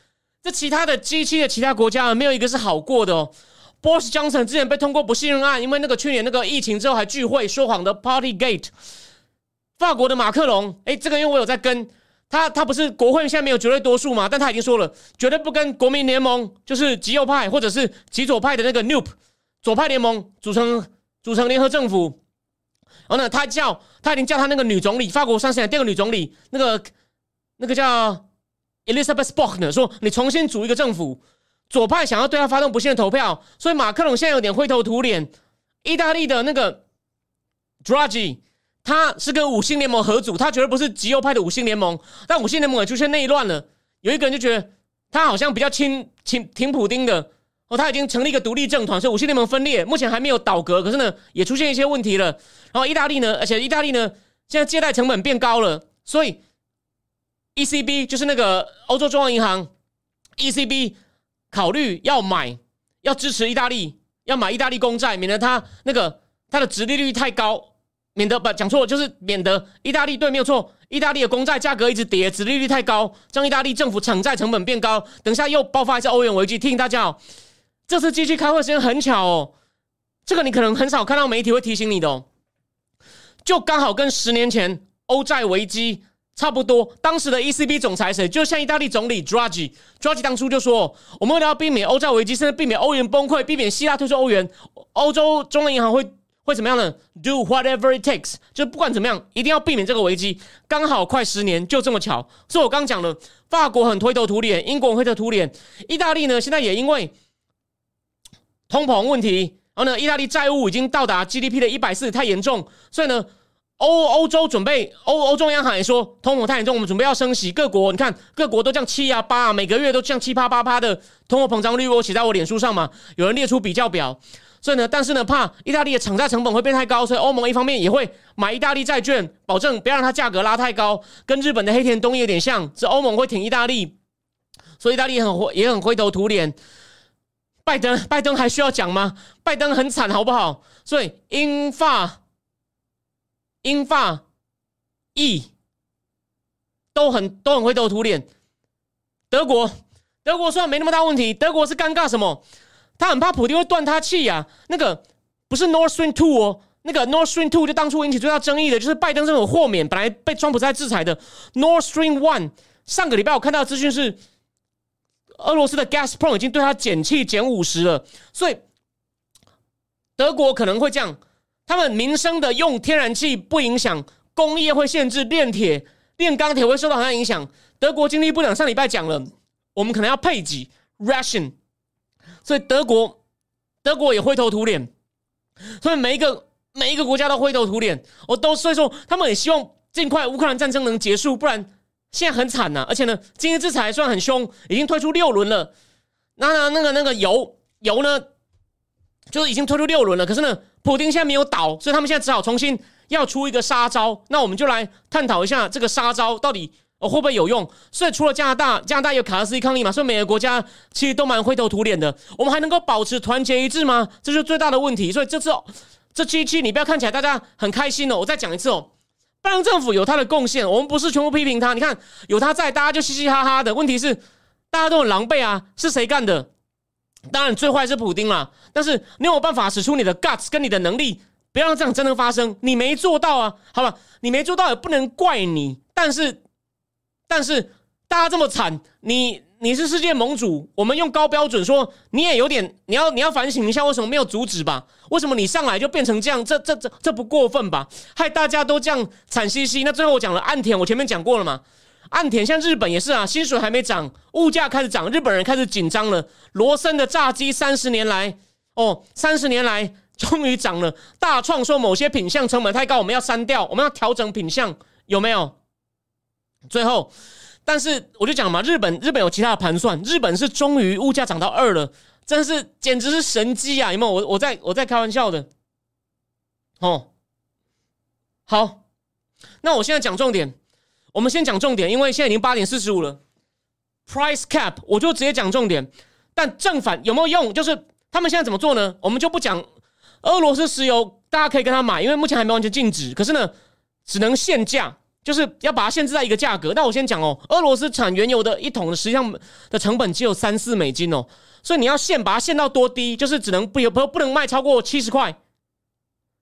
这其他的机器的其他国家没有一个是好过的哦。Boris Johnson 之前被通过不信任案，因为那个去年那个疫情之后还聚会说谎的 Party Gate。法国的马克龙，哎，这个因为我有在跟他，他不是国会现在没有绝对多数嘛，但他已经说了，绝对不跟国民联盟，就是极右派或者是极左派的那个 New 左派联盟组成组成联合政府。然后呢，他叫他已经叫他那个女总理，法国三十年第二个女总理，那个那个叫 Elizabeth Bork 呢，说你重新组一个政府，左派想要对他发动不信任投票，所以马克龙现在有点灰头土脸。意大利的那个 Draghi。他是跟五星联盟合组，他绝对不是极右派的五星联盟。但五星联盟也出现内乱了，有一个人就觉得他好像比较亲亲挺普丁的哦，他已经成立一个独立政团，所以五星联盟分裂，目前还没有倒戈，可是呢也出现一些问题了。然后意大利呢，而且意大利呢现在借贷成本变高了，所以 ECB 就是那个欧洲中央银行，ECB 考虑要买要支持意大利，要买意大利公债，免得它那个它的殖利率太高。免得不讲错，就是免得意大利对没有错，意大利的公债价格一直跌，殖利率太高，让意大利政府偿债成本变高。等下又爆发一次欧元危机。提醒大家哦，这次机器开会时间很巧哦，这个你可能很少看到媒体会提醒你的哦，就刚好跟十年前欧债危机差不多。当时的 ECB 总裁谁？就像意大利总理 Draghi，Draghi 当初就说，我们为了要避免欧债危机，甚至避免欧元崩溃，避免希腊退出欧元，欧洲中央银行会。会怎么样呢？Do whatever it takes，就不管怎么样，一定要避免这个危机。刚好快十年，就这么巧。所以我刚讲了，法国很灰头土脸，英国灰头土脸，意大利呢，现在也因为通膨问题，然后呢，意大利债务已经到达 GDP 的一百四，太严重。所以呢，欧欧洲准备，欧欧洲央行也说通膨太严重，我们准备要升息。各国你看，各国都降七啊八啊，每个月都降七八八八的通货膨胀率，我写在我脸书上嘛。有人列出比较表。所以呢，但是呢，怕意大利的厂债成本会变太高，所以欧盟一方面也会买意大利债券，保证不要让它价格拉太高，跟日本的黑田东彦有点像，是欧盟会挺意大利，所以意大利很灰，也很灰头土脸。拜登，拜登还需要讲吗？拜登很惨，好不好？所以英法、英法、意都很都很灰头土脸。德国，德国虽然没那么大问题，德国是尴尬什么？他很怕普京会断他气呀，那个不是 North Stream Two 哦，那个 Nord Stream Two 就当初引起最大争议的，就是拜登政府豁免，本来被川普在制裁的 Nord Stream One。上个礼拜我看到的资讯是，俄罗斯的 Gasprom 已经对他减气减五十了，所以德国可能会这样，他们民生的用天然气不影响，工业会限制炼铁、炼钢铁会受到很大影响。德国经济部长上礼拜讲了，我们可能要配给 ration。所以德国，德国也灰头土脸，所以每一个每一个国家都灰头土脸。我都所以说，他们也希望尽快乌克兰战争能结束，不然现在很惨呐。而且呢，经济制裁还算很凶，已经推出六轮了。那那那个那个油油呢，就是已经推出六轮了。可是呢，普京现在没有倒，所以他们现在只好重新要出一个杀招。那我们就来探讨一下这个杀招到底。会不会有用？所以除了加拿大，加拿大有卡斯基抗议嘛？所以每个国家其实都蛮灰头土脸的。我们还能够保持团结一致吗？这就是最大的问题。所以这次这期期你不要看起来大家很开心哦。我再讲一次哦，拜登政府有他的贡献，我们不是全部批评他。你看有他在，大家就嘻嘻哈哈的。问题是大家都很狼狈啊，是谁干的？当然最坏是普丁啦。但是你有办法使出你的 guts 跟你的能力，不要让这样真的发生。你没做到啊，好了，你没做到也不能怪你，但是。但是大家这么惨，你你是世界盟主，我们用高标准说，你也有点，你要你要反省一下，为什么没有阻止吧？为什么你上来就变成这样？这这这这不过分吧？害大家都这样惨兮兮。那最后我讲了岸田，我前面讲过了嘛？岸田像日本也是啊，薪水还没涨，物价开始涨，日本人开始紧张了。罗森的炸鸡三十年来，哦，三十年来 终于涨了。大创说某些品相成本太高，我们要删掉，我们要调整品相，有没有？最后，但是我就讲嘛，日本日本有其他的盘算，日本是终于物价涨到二了，真是简直是神机啊！有没有？我我在我在开玩笑的，哦，好，那我现在讲重点，我们先讲重点，因为现在已经八点四十五了，price cap，我就直接讲重点。但正反有没有用？就是他们现在怎么做呢？我们就不讲俄罗斯石油，大家可以跟他买，因为目前还没完全禁止，可是呢，只能限价。就是要把它限制在一个价格。那我先讲哦，俄罗斯产原油的一桶的实际上的成本只有三四美金哦，所以你要限把它限到多低，就是只能不不不能卖超过七十块。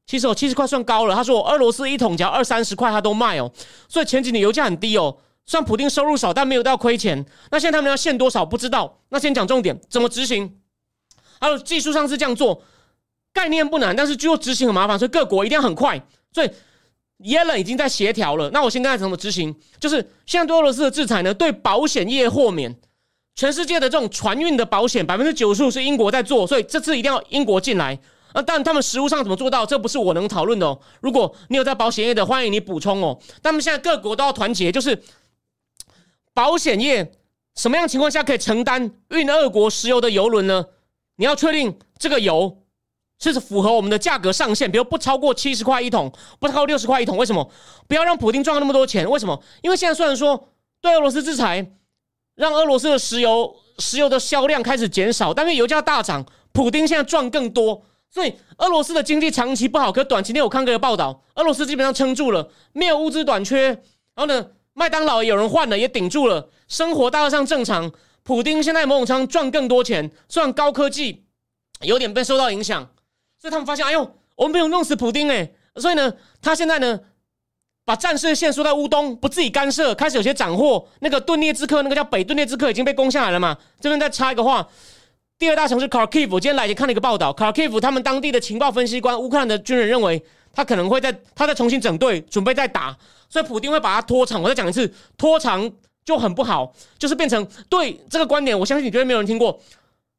其实哦，七十块算高了。他说，俄罗斯一桶只要二三十块，他都卖哦。所以前几年油价很低哦，虽然普丁收入少，但没有到亏钱。那现在他们要限多少？不知道。那先讲重点，怎么执行？还有技术上是这样做，概念不难，但是最后执行很麻烦，所以各国一定要很快。所以耶伦已经在协调了。那我先跟大家怎么执行？就是现在对俄罗斯的制裁呢，对保险业豁免，全世界的这种船运的保险，百分之九十五是英国在做，所以这次一定要英国进来。啊，但他们实物上怎么做到？这不是我能讨论的哦。如果你有在保险业的，欢迎你补充哦。他们现在各国都要团结，就是保险业什么样情况下可以承担运俄国石油的油轮呢？你要确定这个油是符合我们的价格上限，比如不超过七十块一桶，不超过六十块一桶。为什么？不要让普京赚那么多钱。为什么？因为现在虽然说对俄罗斯制裁，让俄罗斯的石油石油的销量开始减少，但是油价大涨，普京现在赚更多。所以俄罗斯的经济长期不好，可短期内我看过一个报道，俄罗斯基本上撑住了，没有物资短缺。然后呢，麦当劳有人换了，也顶住了，生活大致上正常。普丁现在某种程度赚更多钱，虽然高科技有点被受到影响，所以他们发现，哎呦，我们没有弄死普丁哎。所以呢，他现在呢，把战事线缩在乌东，不自己干涉，开始有些斩获。那个顿涅茨克，那个叫北顿涅茨克已经被攻下来了嘛？这边再插一个话。第二大城市卡尔基夫，我今天来也看了一个报道，卡尔基夫他们当地的情报分析官，乌克兰的军人认为他可能会在他在重新整队，准备再打，所以普丁会把他拖长。我再讲一次，拖长就很不好，就是变成对这个观点，我相信你绝对没有人听过，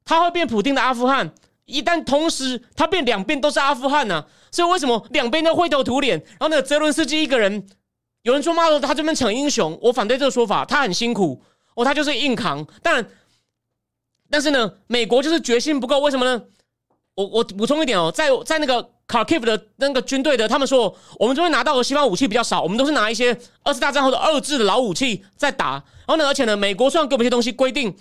他会变普丁的阿富汗。一旦同时他变两边都是阿富汗呢，所以为什么两边都灰头土脸？然后那个泽伦斯基一个人，有人说骂说他这边逞英雄，我反对这个说法，他很辛苦哦，他就是硬扛，但。但是呢，美国就是决心不够，为什么呢？我我补充一点哦，在在那个卡凯夫的那个军队的，他们说我们这边拿到的西方武器比较少，我们都是拿一些二次大战后的二制的老武器在打。然后呢，而且呢，美国虽然给我们一些东西，规定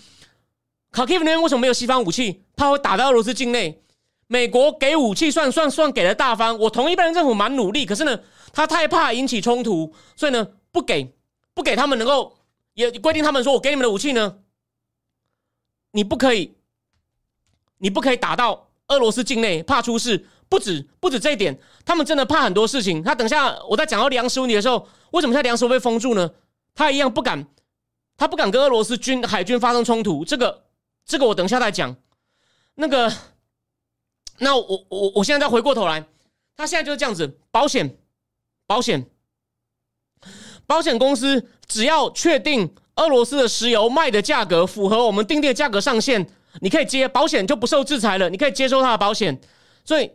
Kharkiv 那边为什么没有西方武器？怕会打到俄罗斯境内。美国给武器算算算给的大方，我同意拜登政府蛮努力，可是呢，他太怕引起冲突，所以呢，不给不给他们能够也规定他们说我给你们的武器呢。你不可以，你不可以打到俄罗斯境内，怕出事。不止不止这一点，他们真的怕很多事情。他等下我在讲到粮食问题的时候，为什么现在粮食被封住呢？他一样不敢，他不敢跟俄罗斯军海军发生冲突。这个这个我等下再讲。那个，那我我我现在再回过头来，他现在就是这样子，保险保险保险公司只要确定。俄罗斯的石油卖的价格符合我们订定的价格上限，你可以接保险就不受制裁了。你可以接收他的保险。所以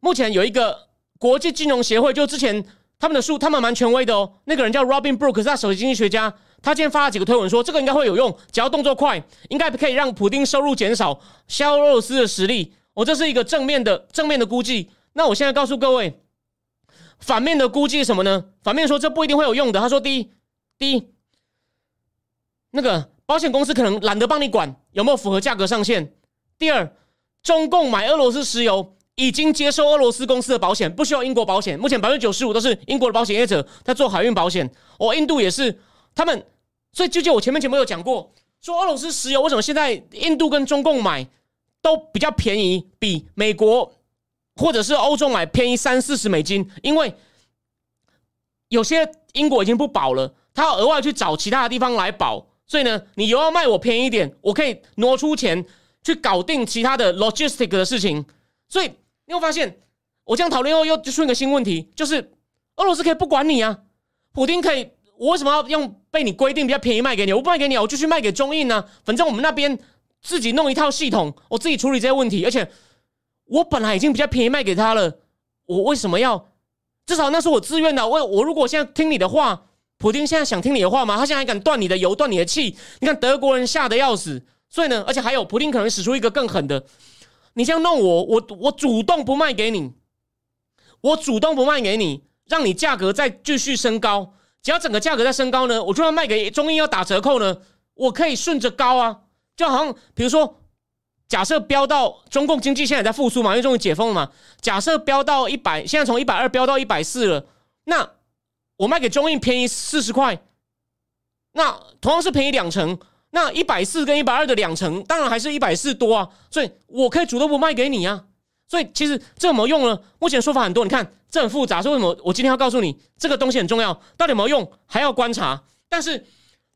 目前有一个国际金融协会，就之前他们的数，他们蛮权威的哦。那个人叫 Robin Brook，是他首席经济学家。他今天发了几个推文，说这个应该会有用，只要动作快，应该可以让普丁收入减少，削弱俄罗斯的实力。我这是一个正面的正面的估计。那我现在告诉各位，反面的估计是什么呢？反面说这不一定会有用的。他说，第一，第一。那个保险公司可能懒得帮你管有没有符合价格上限。第二，中共买俄罗斯石油已经接受俄罗斯公司的保险，不需要英国保险。目前百分之九十五都是英国的保险业者在做海运保险。哦，印度也是，他们所以就就我前面节目有讲过，说俄罗斯石油为什么现在印度跟中共买都比较便宜，比美国或者是欧洲买便宜三四十美金，因为有些英国已经不保了，他要额外去找其他的地方来保。所以呢，你油要卖我便宜一点，我可以挪出钱去搞定其他的 logistic 的事情。所以你会发现，我这样讨论后又就出一个新问题，就是俄罗斯可以不管你啊，普京可以，我为什么要用被你规定比较便宜卖给你？我不卖给你，我就去卖给中印呢？反正我们那边自己弄一套系统，我自己处理这些问题，而且我本来已经比较便宜卖给他了，我为什么要？至少那是我自愿的。我我如果现在听你的话。普京现在想听你的话吗？他现在还敢断你的油、断你的气？你看德国人吓得要死，所以呢，而且还有普京可能使出一个更狠的，你这样弄我，我我主动不卖给你，我主动不卖给你，让你价格再继续升高。只要整个价格在升高呢，我就算卖给中印要打折扣呢，我可以顺着高啊。就好像比如说，假设飙到中共经济现在在复苏嘛，因为终于解封了嘛。假设飙到一百，现在从一百二飙到一百四了，那。我卖给中印便宜四十块，那同样是便宜两成，那一百四跟一百二的两成，当然还是一百四多啊，所以我可以主动不卖给你啊。所以其实这有没有用呢？目前说法很多，你看这很复杂，所以为什么我今天要告诉你这个东西很重要？到底有没有用，还要观察。但是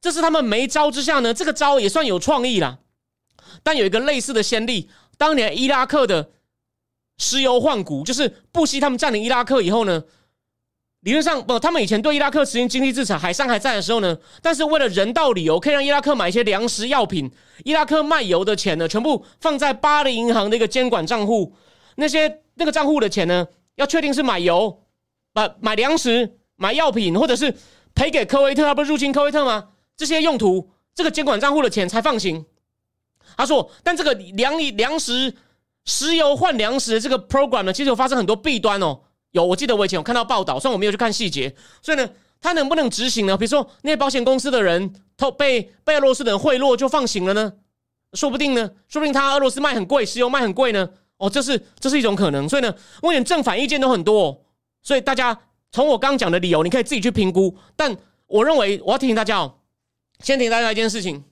这是他们没招之下呢，这个招也算有创意啦。但有一个类似的先例，当年伊拉克的石油换股，就是布希他们占领伊拉克以后呢，理论上不，他们以前对伊拉克实行经济制裁，海上还在的时候呢，但是为了人道理由，可以让伊拉克买一些粮食药品，伊拉克卖油的钱呢，全部放在巴黎银行的一个监管账户。那些那个账户的钱呢？要确定是买油、买买粮食、买药品，或者是赔给科威特，他不是入侵科威特吗？这些用途，这个监管账户的钱才放行。他说，但这个粮粮食、石油换粮食这个 program 呢，其实有发生很多弊端哦。有，我记得我以前有看到报道，虽然我没有去看细节，所以呢，他能不能执行呢？比如说，那些保险公司的人偷被被俄罗斯的人贿赂就放行了呢？说不定呢，说不定他俄罗斯卖很贵，石油卖很贵呢？哦，这是这是一种可能，所以呢，目前正反意见都很多，所以大家从我刚讲的理由，你可以自己去评估。但我认为，我要提醒大家哦，先提醒大家一件事情，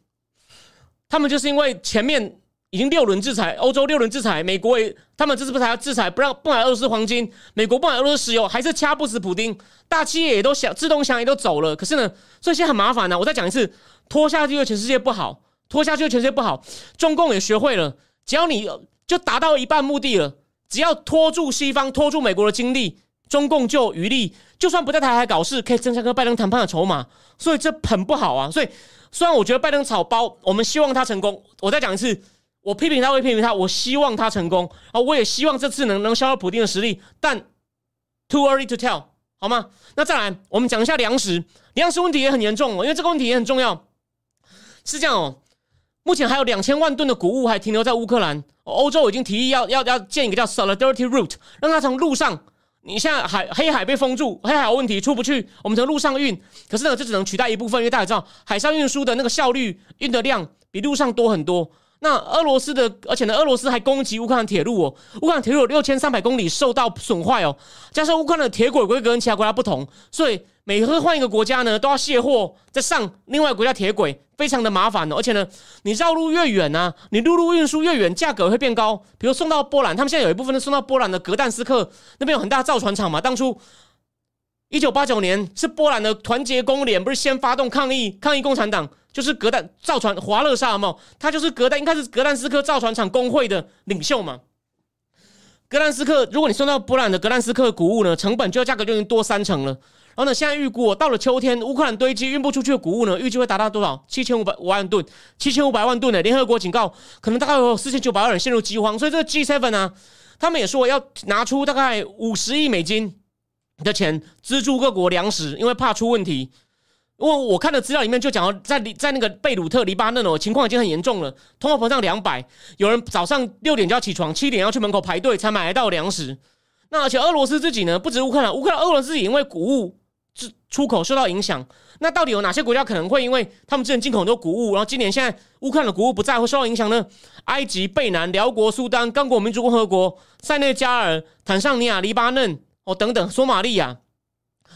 他们就是因为前面已经六轮制裁，欧洲六轮制裁，美国也他们这次不才要制裁，不让不买俄罗斯黄金，美国不买俄罗斯石油，还是掐不死普丁，大企业也都想自动想也都走了。可是呢，所以现在很麻烦呢。我再讲一次，拖下去对全世界不好，拖下去对全世界不好。中共也学会了，只要你。就达到一半目的了。只要拖住西方、拖住美国的精力，中共就余力。就算不在台海搞事，可以增加跟拜登谈判的筹码。所以这很不好啊。所以虽然我觉得拜登草包，我们希望他成功。我再讲一次，我批评他会批评他，我希望他成功啊！我也希望这次能能消耗普京的实力。但 too early to tell，好吗？那再来，我们讲一下粮食。粮食问题也很严重哦，因为这个问题也很重要。是这样哦。目前还有两千万吨的谷物还停留在乌克兰，欧洲已经提议要要要建一个叫 Solidarity Route，让它从路上。你现在海黑海被封住，黑海有问题出不去，我们从陆上运。可是呢，这只能取代一部分，因为大家知道海上运输的那个效率、运的量比陆上多很多。那俄罗斯的，而且呢，俄罗斯还攻击乌克兰铁路哦，乌克兰铁路有六千三百公里受到损坏哦，加上乌克兰的铁轨规格跟其他国家不同，所以。每次换一个国家呢，都要卸货，再上另外国家铁轨，非常的麻烦哦。而且呢，你绕路越远呢，你陆路运输越远，价格会变高。比如送到波兰，他们现在有一部分是送到波兰的格但斯克那边有很大造船厂嘛。当初一九八九年是波兰的团结工联不是先发动抗议，抗议共产党，就是格但造船华勒萨嘛，他就是格但应该是格但斯克造船厂工会的领袖嘛。格但斯克，如果你送到波兰的格但斯克谷物呢，成本就要价格就已经多三成了。然后呢？现在预估到了秋天，乌克兰堆积运不出去的谷物呢，预计会达到多少？七千五百万吨，七千五百万吨呢？联合国警告，可能大概有四千九百万人陷入饥荒。所以这个 G7 呢，他们也说要拿出大概五十亿美金的钱资助各国粮食，因为怕出问题。因为我看的资料里面就讲到，在在那个贝鲁特黎巴嫩哦，情况已经很严重了，通货膨胀两百，有人早上六点就要起床，七点要去门口排队才买得到粮食。那而且俄罗斯自己呢，不止乌克兰，乌克兰俄罗斯自己因为谷物。出口受到影响，那到底有哪些国家可能会因为他们之前进口很多谷物，然后今年现在乌克兰的谷物不在，会受到影响呢？埃及、贝南、辽国、苏丹、刚果民主共和国、塞内加尔、坦桑尼亚、黎巴嫩哦等等，索马利亚。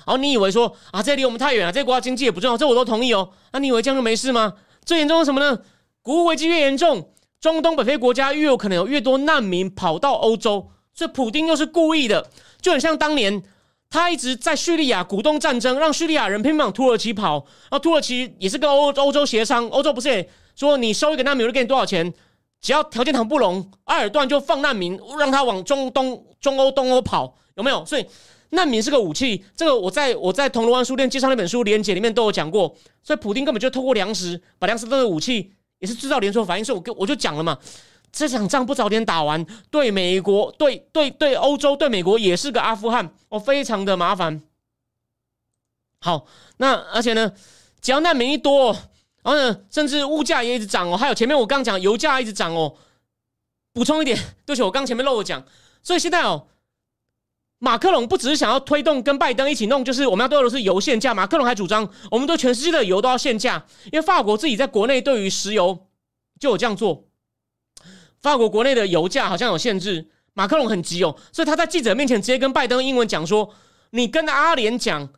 然后你以为说啊，这离我们太远了，这些国家经济也不重要，这我都同意哦。那你以为这样就没事吗？最严重是什么呢？谷物危机越严重，中东北非国家越有可能有越多难民跑到欧洲，所以普丁又是故意的，就很像当年。他一直在叙利亚鼓动战争，让叙利亚人拼命往土耳其跑。然后土耳其也是跟欧欧洲协商，欧洲不是也说你收一个难民，我就给你多少钱？只要条件谈不拢，埃尔段就放难民，让他往中东、中欧、东欧跑，有没有？所以难民是个武器。这个我在我在铜锣湾书店介绍那本书连结里面都有讲过。所以普京根本就透过粮食，把粮食当做武器，也是制造连锁反应。所以我跟我就讲了嘛。这场仗不早点打完，对美国、对对对欧洲、对美国也是个阿富汗，哦，非常的麻烦。好，那而且呢，只要难民一多，然后呢，甚至物价也一直涨哦。还有前面我刚讲油价一直涨哦。补充一点，对不起，我刚前面漏了讲。所以现在哦，马克龙不只是想要推动跟拜登一起弄，就是我们要对俄罗斯油限价。马克龙还主张，我们对全世界的油都要限价，因为法国自己在国内对于石油就有这样做。法国国内的油价好像有限制，马克龙很急哦，所以他在记者面前直接跟拜登英文讲说：“你跟阿联讲，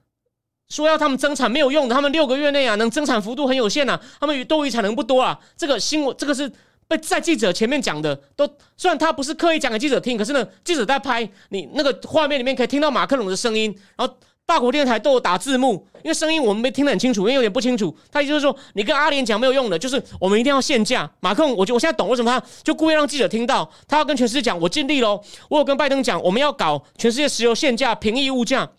说要他们增产没有用的，他们六个月内啊能增产幅度很有限呐，他们多余产能不多啊。这个新闻这个是被在记者前面讲的，都虽然他不是刻意讲给记者听，可是呢，记者在拍你那个画面里面可以听到马克龙的声音，然后大国电台都有打字幕，因为声音我们没听得很清楚，因为有点不清楚。他意思就是说，你跟阿联讲没有用的，就是我们一定要限价。马克龙，我觉得我现在懂为什么他就故意让记者听到，他要跟全世界讲，我尽力喽。我有跟拜登讲，我们要搞全世界石油限价、平抑物价。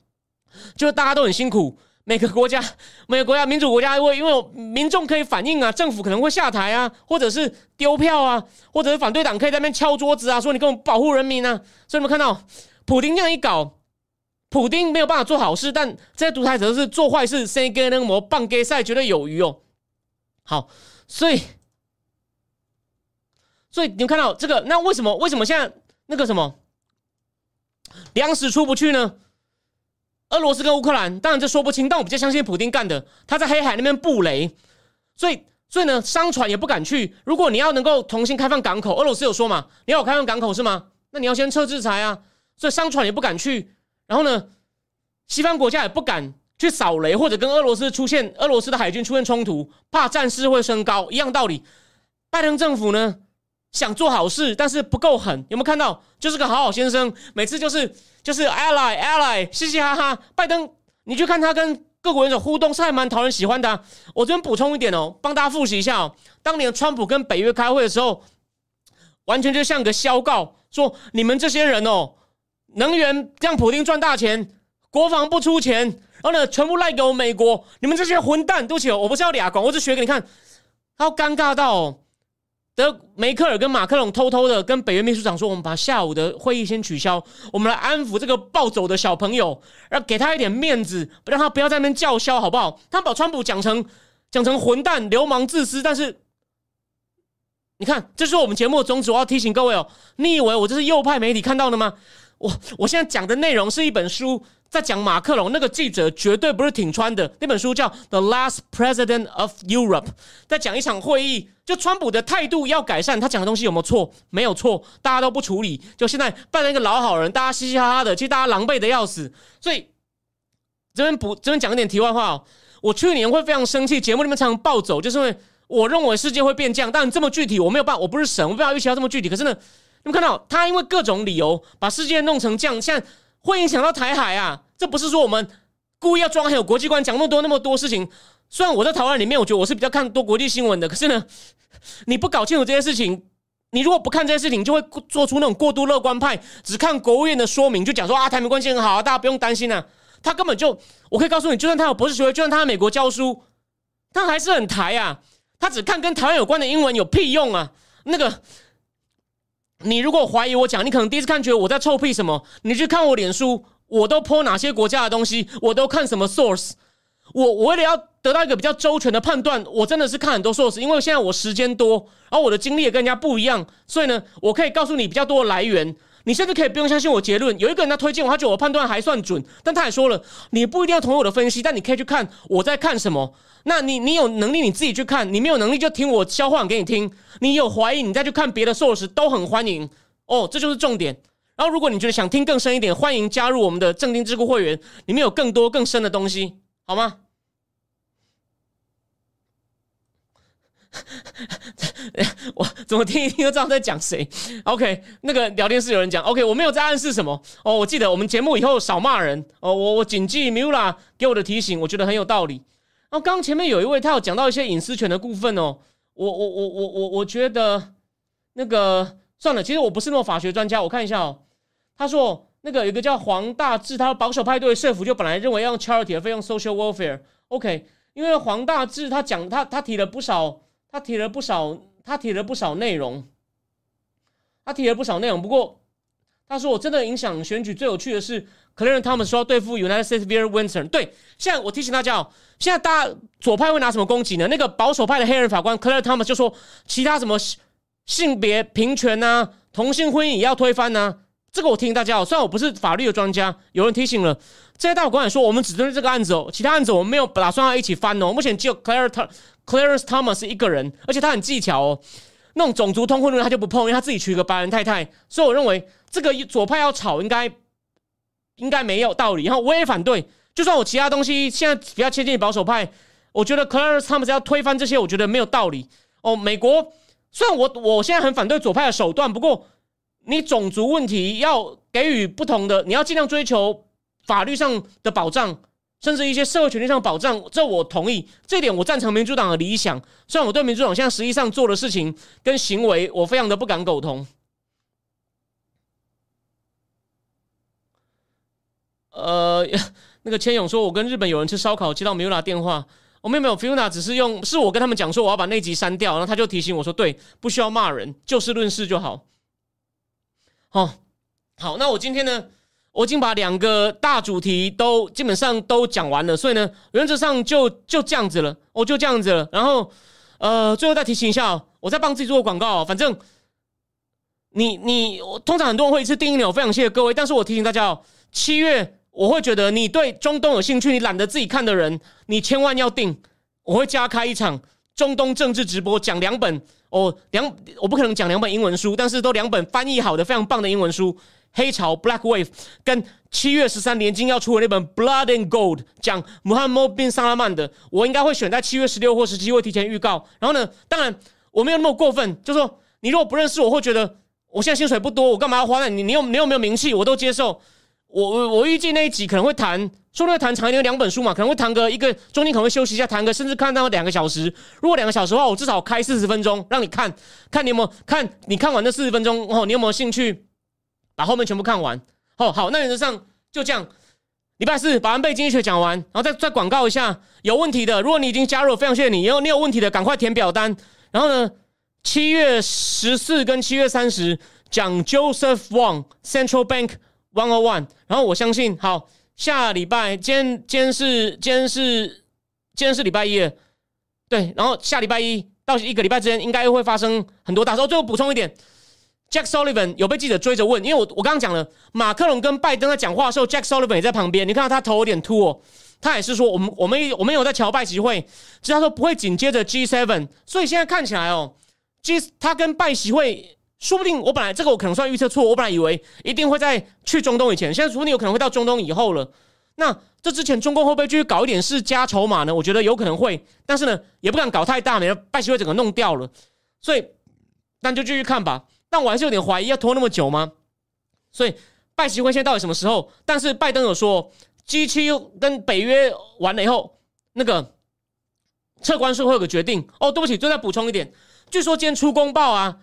就是大家都很辛苦，每个国家每个国家民主国家会因为民众可以反映啊，政府可能会下台啊，或者是丢票啊，或者是反对党可以在那边敲桌子啊，说你根本保护人民啊。所以你们看到普京这样一搞，普京没有办法做好事，但这些独裁者是做坏事，先跟那个魔棒给赛绝对有余哦。好，所以所以你们看到这个，那为什么为什么现在那个什么粮食出不去呢？俄罗斯跟乌克兰，当然这说不清，但我比较相信普京干的。他在黑海那边布雷，所以所以呢，商船也不敢去。如果你要能够重新开放港口，俄罗斯有说嘛？你要开放港口是吗？那你要先撤制裁啊。所以商船也不敢去。然后呢，西方国家也不敢去扫雷，或者跟俄罗斯出现俄罗斯的海军出现冲突，怕战事会升高。一样道理，拜登政府呢？想做好事，但是不够狠，有没有看到？就是个好好先生，每次就是就是 ally ally，嘻嘻哈哈。拜登，你去看他跟各国元首互动，是还蛮讨人喜欢的。我这边补充一点哦，帮大家复习一下哦。当年川普跟北约开会的时候，完全就像个消告，说你们这些人哦，能源让普京赚大钱，国防不出钱，然后呢，全部赖给我美国，你们这些混蛋！对不起，我不是要俩广，我只学给你看。他尴尬到。德梅克尔跟马克龙偷偷的跟北约秘书长说：“我们把下午的会议先取消，我们来安抚这个暴走的小朋友，然后给他一点面子，让他不要在那边叫嚣，好不好？”他把川普讲成讲成混蛋、流氓、自私，但是你看，这是我们节目的宗旨。我要提醒各位哦，你以为我这是右派媒体看到的吗？我我现在讲的内容是一本书。在讲马克龙那个记者绝对不是挺川的那本书叫《The Last President of Europe》，在讲一场会议，就川普的态度要改善，他讲的东西有没有错？没有错，大家都不处理，就现在扮成一个老好人，大家嘻嘻哈哈的，其实大家狼狈的要死。所以这边补这边讲一点题外话哦，我去年会非常生气，节目里面常常暴走，就是因为我认为世界会变这样，但这么具体我没有办，我不是神，我不知道预期到这么具体。可是呢，你们看到他因为各种理由把世界弄成这样，现在。会影响到台海啊！这不是说我们故意要装很有国际观，讲那么多那么多事情。虽然我在台湾里面，我觉得我是比较看多国际新闻的，可是呢，你不搞清楚这些事情，你如果不看这些事情，就会做出那种过度乐观派，只看国务院的说明，就讲说啊，台美关系很好啊，大家不用担心啊。他根本就，我可以告诉你，就算他有博士学位，就算他在美国教书，他还是很台啊。他只看跟台湾有关的英文有屁用啊？那个。你如果怀疑我讲，你可能第一次看觉得我在臭屁什么？你去看我脸书，我都泼哪些国家的东西，我都看什么 source。我我为了要得到一个比较周全的判断，我真的是看很多 source，因为现在我时间多，而我的经历也跟人家不一样，所以呢，我可以告诉你比较多的来源。你甚至可以不用相信我结论。有一个人他推荐我，他觉得我判断还算准，但他也说了，你不一定要同意我的分析，但你可以去看我在看什么。那你你有能力你自己去看，你没有能力就听我消化给你听。你有怀疑，你再去看别的 source 都很欢迎哦，这就是重点。然后如果你觉得想听更深一点，欢迎加入我们的正定智库会员，里面有更多更深的东西，好吗？我 怎么听一听就知道在讲谁？OK，那个聊天室有人讲 OK，我没有在暗示什么哦。我记得我们节目以后少骂人哦。我我谨记 Mula 给我的提醒，我觉得很有道理。然后刚前面有一位他有讲到一些隐私权的部分哦。我我我我我我觉得那个算了，其实我不是那么法学专家。我看一下哦，他说那个有个叫黄大志，他保守派对社府就本来认为要用 charity 的费用 social welfare。OK，因为黄大志他讲他他提了不少。他提了不少，他提了不少内容，他提了不少内容。不过他说，我真的影响选举最有趣的是，可能他们说要对付 United States v e r Winter。对，现在我提醒大家哦，现在大家左派会拿什么攻击呢？那个保守派的黑人法官 Claire Thomas 就说，其他什么性别平权呐、同性婚姻也要推翻呐。这个我提醒大家哦，虽然我不是法律的专家，有人提醒了，这些大法官说，我们只针对这个案子哦，其他案子我们没有打算要一起翻哦。目前只有 Claire Clarence Thomas 一个人，而且他很技巧哦。那种种族通婚论他就不碰，因为他自己娶一个白人太太。所以我认为这个左派要吵，应该应该没有道理。然后我也反对，就算我其他东西现在比较接近保守派，我觉得 Clarence 他们要推翻这些，我觉得没有道理。哦，美国虽然我我现在很反对左派的手段，不过你种族问题要给予不同的，你要尽量追求法律上的保障，甚至一些社会权利上保障，这我同意，这点我赞成民主党的理想。虽然我对民主党现在实际上做的事情跟行为，我非常的不敢苟同。呃，那个千勇说，我跟日本有人吃烧烤，接到米 a 电话，我们没有 Fiona，只是用是我跟他们讲说我要把那集删掉，然后他就提醒我说，对，不需要骂人，就事论事就好。好，好，那我今天呢，我已经把两个大主题都基本上都讲完了，所以呢，原则上就就这样子了，我就这样子了。然后，呃，最后再提醒一下，我在帮自己做广告，反正你你，我通常很多人会一次订阅，我非常谢谢各位，但是我提醒大家哦，七月。我会觉得你对中东有兴趣，你懒得自己看的人，你千万要订。我会加开一场中东政治直播，讲两本哦，两我不可能讲两本英文书，但是都两本翻译好的非常棒的英文书，《黑潮 Black Wave》跟七月十三年金要出的那本《Blood and Gold》，讲穆罕默德 bin 萨拉曼的，我应该会选在七月十六或十七会提前预告。然后呢，当然我没有那么过分，就说你如果不认识我，会觉得我现在薪水不多，我干嘛要花那？你你有你有没有名气，我都接受。我我我预计那一集可能会谈，说不定谈长一点，两本书嘛，可能会谈个一个中间可能会休息一下，谈个甚至看到两个小时。如果两个小时的话，我至少开四十分钟让你看，看你有没有看，你看完那四十分钟哦，你有没有兴趣把后面全部看完？哦，好，那原则上就这样。礼拜四把安倍经济学讲完，然后再再广告一下，有问题的，如果你已经加入，非常谢谢你。然后你有问题的，赶快填表单。然后呢，七月十四跟七月三十讲 Joseph Wong Central Bank。One o one，然后我相信，好，下礼拜，今天今天是今天是今天是礼拜一，对，然后下礼拜一到一个礼拜之间，应该会发生很多大事。最后补充一点，Jack Sullivan 有被记者追着问，因为我我刚刚讲了，马克龙跟拜登在讲话的时候，Jack Sullivan 也在旁边，你看到他头有点秃哦，他也是说，我们我们我们有在侨拜习会，只是他说不会紧接着 G seven，所以现在看起来哦，G 他跟拜习会。说不定我本来这个我可能算预测错，我本来以为一定会在去中东以前，现在说不定有可能会到中东以后了。那这之前中共会不会继续搞一点事加筹码呢？我觉得有可能会，但是呢也不敢搞太大，免得拜习会整个弄掉了。所以，那就继续看吧。但我还是有点怀疑，要拖那么久吗？所以拜习会现在到底什么时候？但是拜登有说，G 七跟北约完了以后，那个撤关税会有个决定。哦，对不起，最后再补充一点，据说今天出公报啊。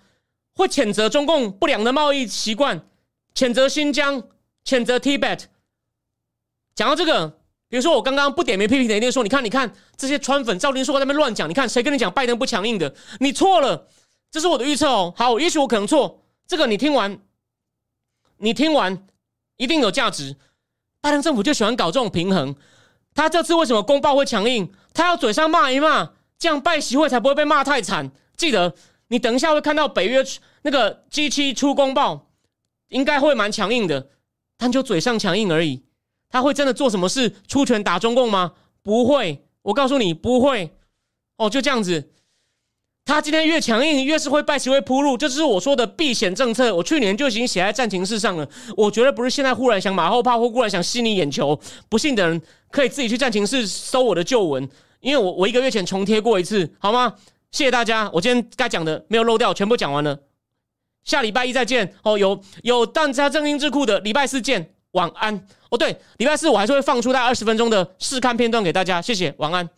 会谴责中共不良的贸易习惯，谴责新疆，谴责 Tibet。讲到这个，比如说我刚刚不点名批评的一定说，你看，你看这些川粉赵林硕在那边乱讲，你看谁跟你讲拜登不强硬的？你错了，这是我的预测哦。好，也许我可能错，这个你听完，你听完一定有价值。拜登政府就喜欢搞这种平衡。他这次为什么公报会强硬？他要嘴上骂一骂，这样拜习会才不会被骂太惨。记得。你等一下会看到北约那个 G 七出公报，应该会蛮强硬的，但就嘴上强硬而已。他会真的做什么事出拳打中共吗？不会，我告诉你不会。哦，就这样子。他今天越强硬，越是会拜其会铺路，这就是我说的避险政策。我去年就已经写在战情室上了。我觉得不是现在忽然想马后炮，或忽然想吸你眼球。不信的人可以自己去战情室搜我的旧文，因为我我一个月前重贴过一次，好吗？谢谢大家，我今天该讲的没有漏掉，全部讲完了。下礼拜一再见哦，有有大家正音智库的礼拜四见，晚安哦。对，礼拜四我还是会放出大概二十分钟的试看片段给大家，谢谢，晚安。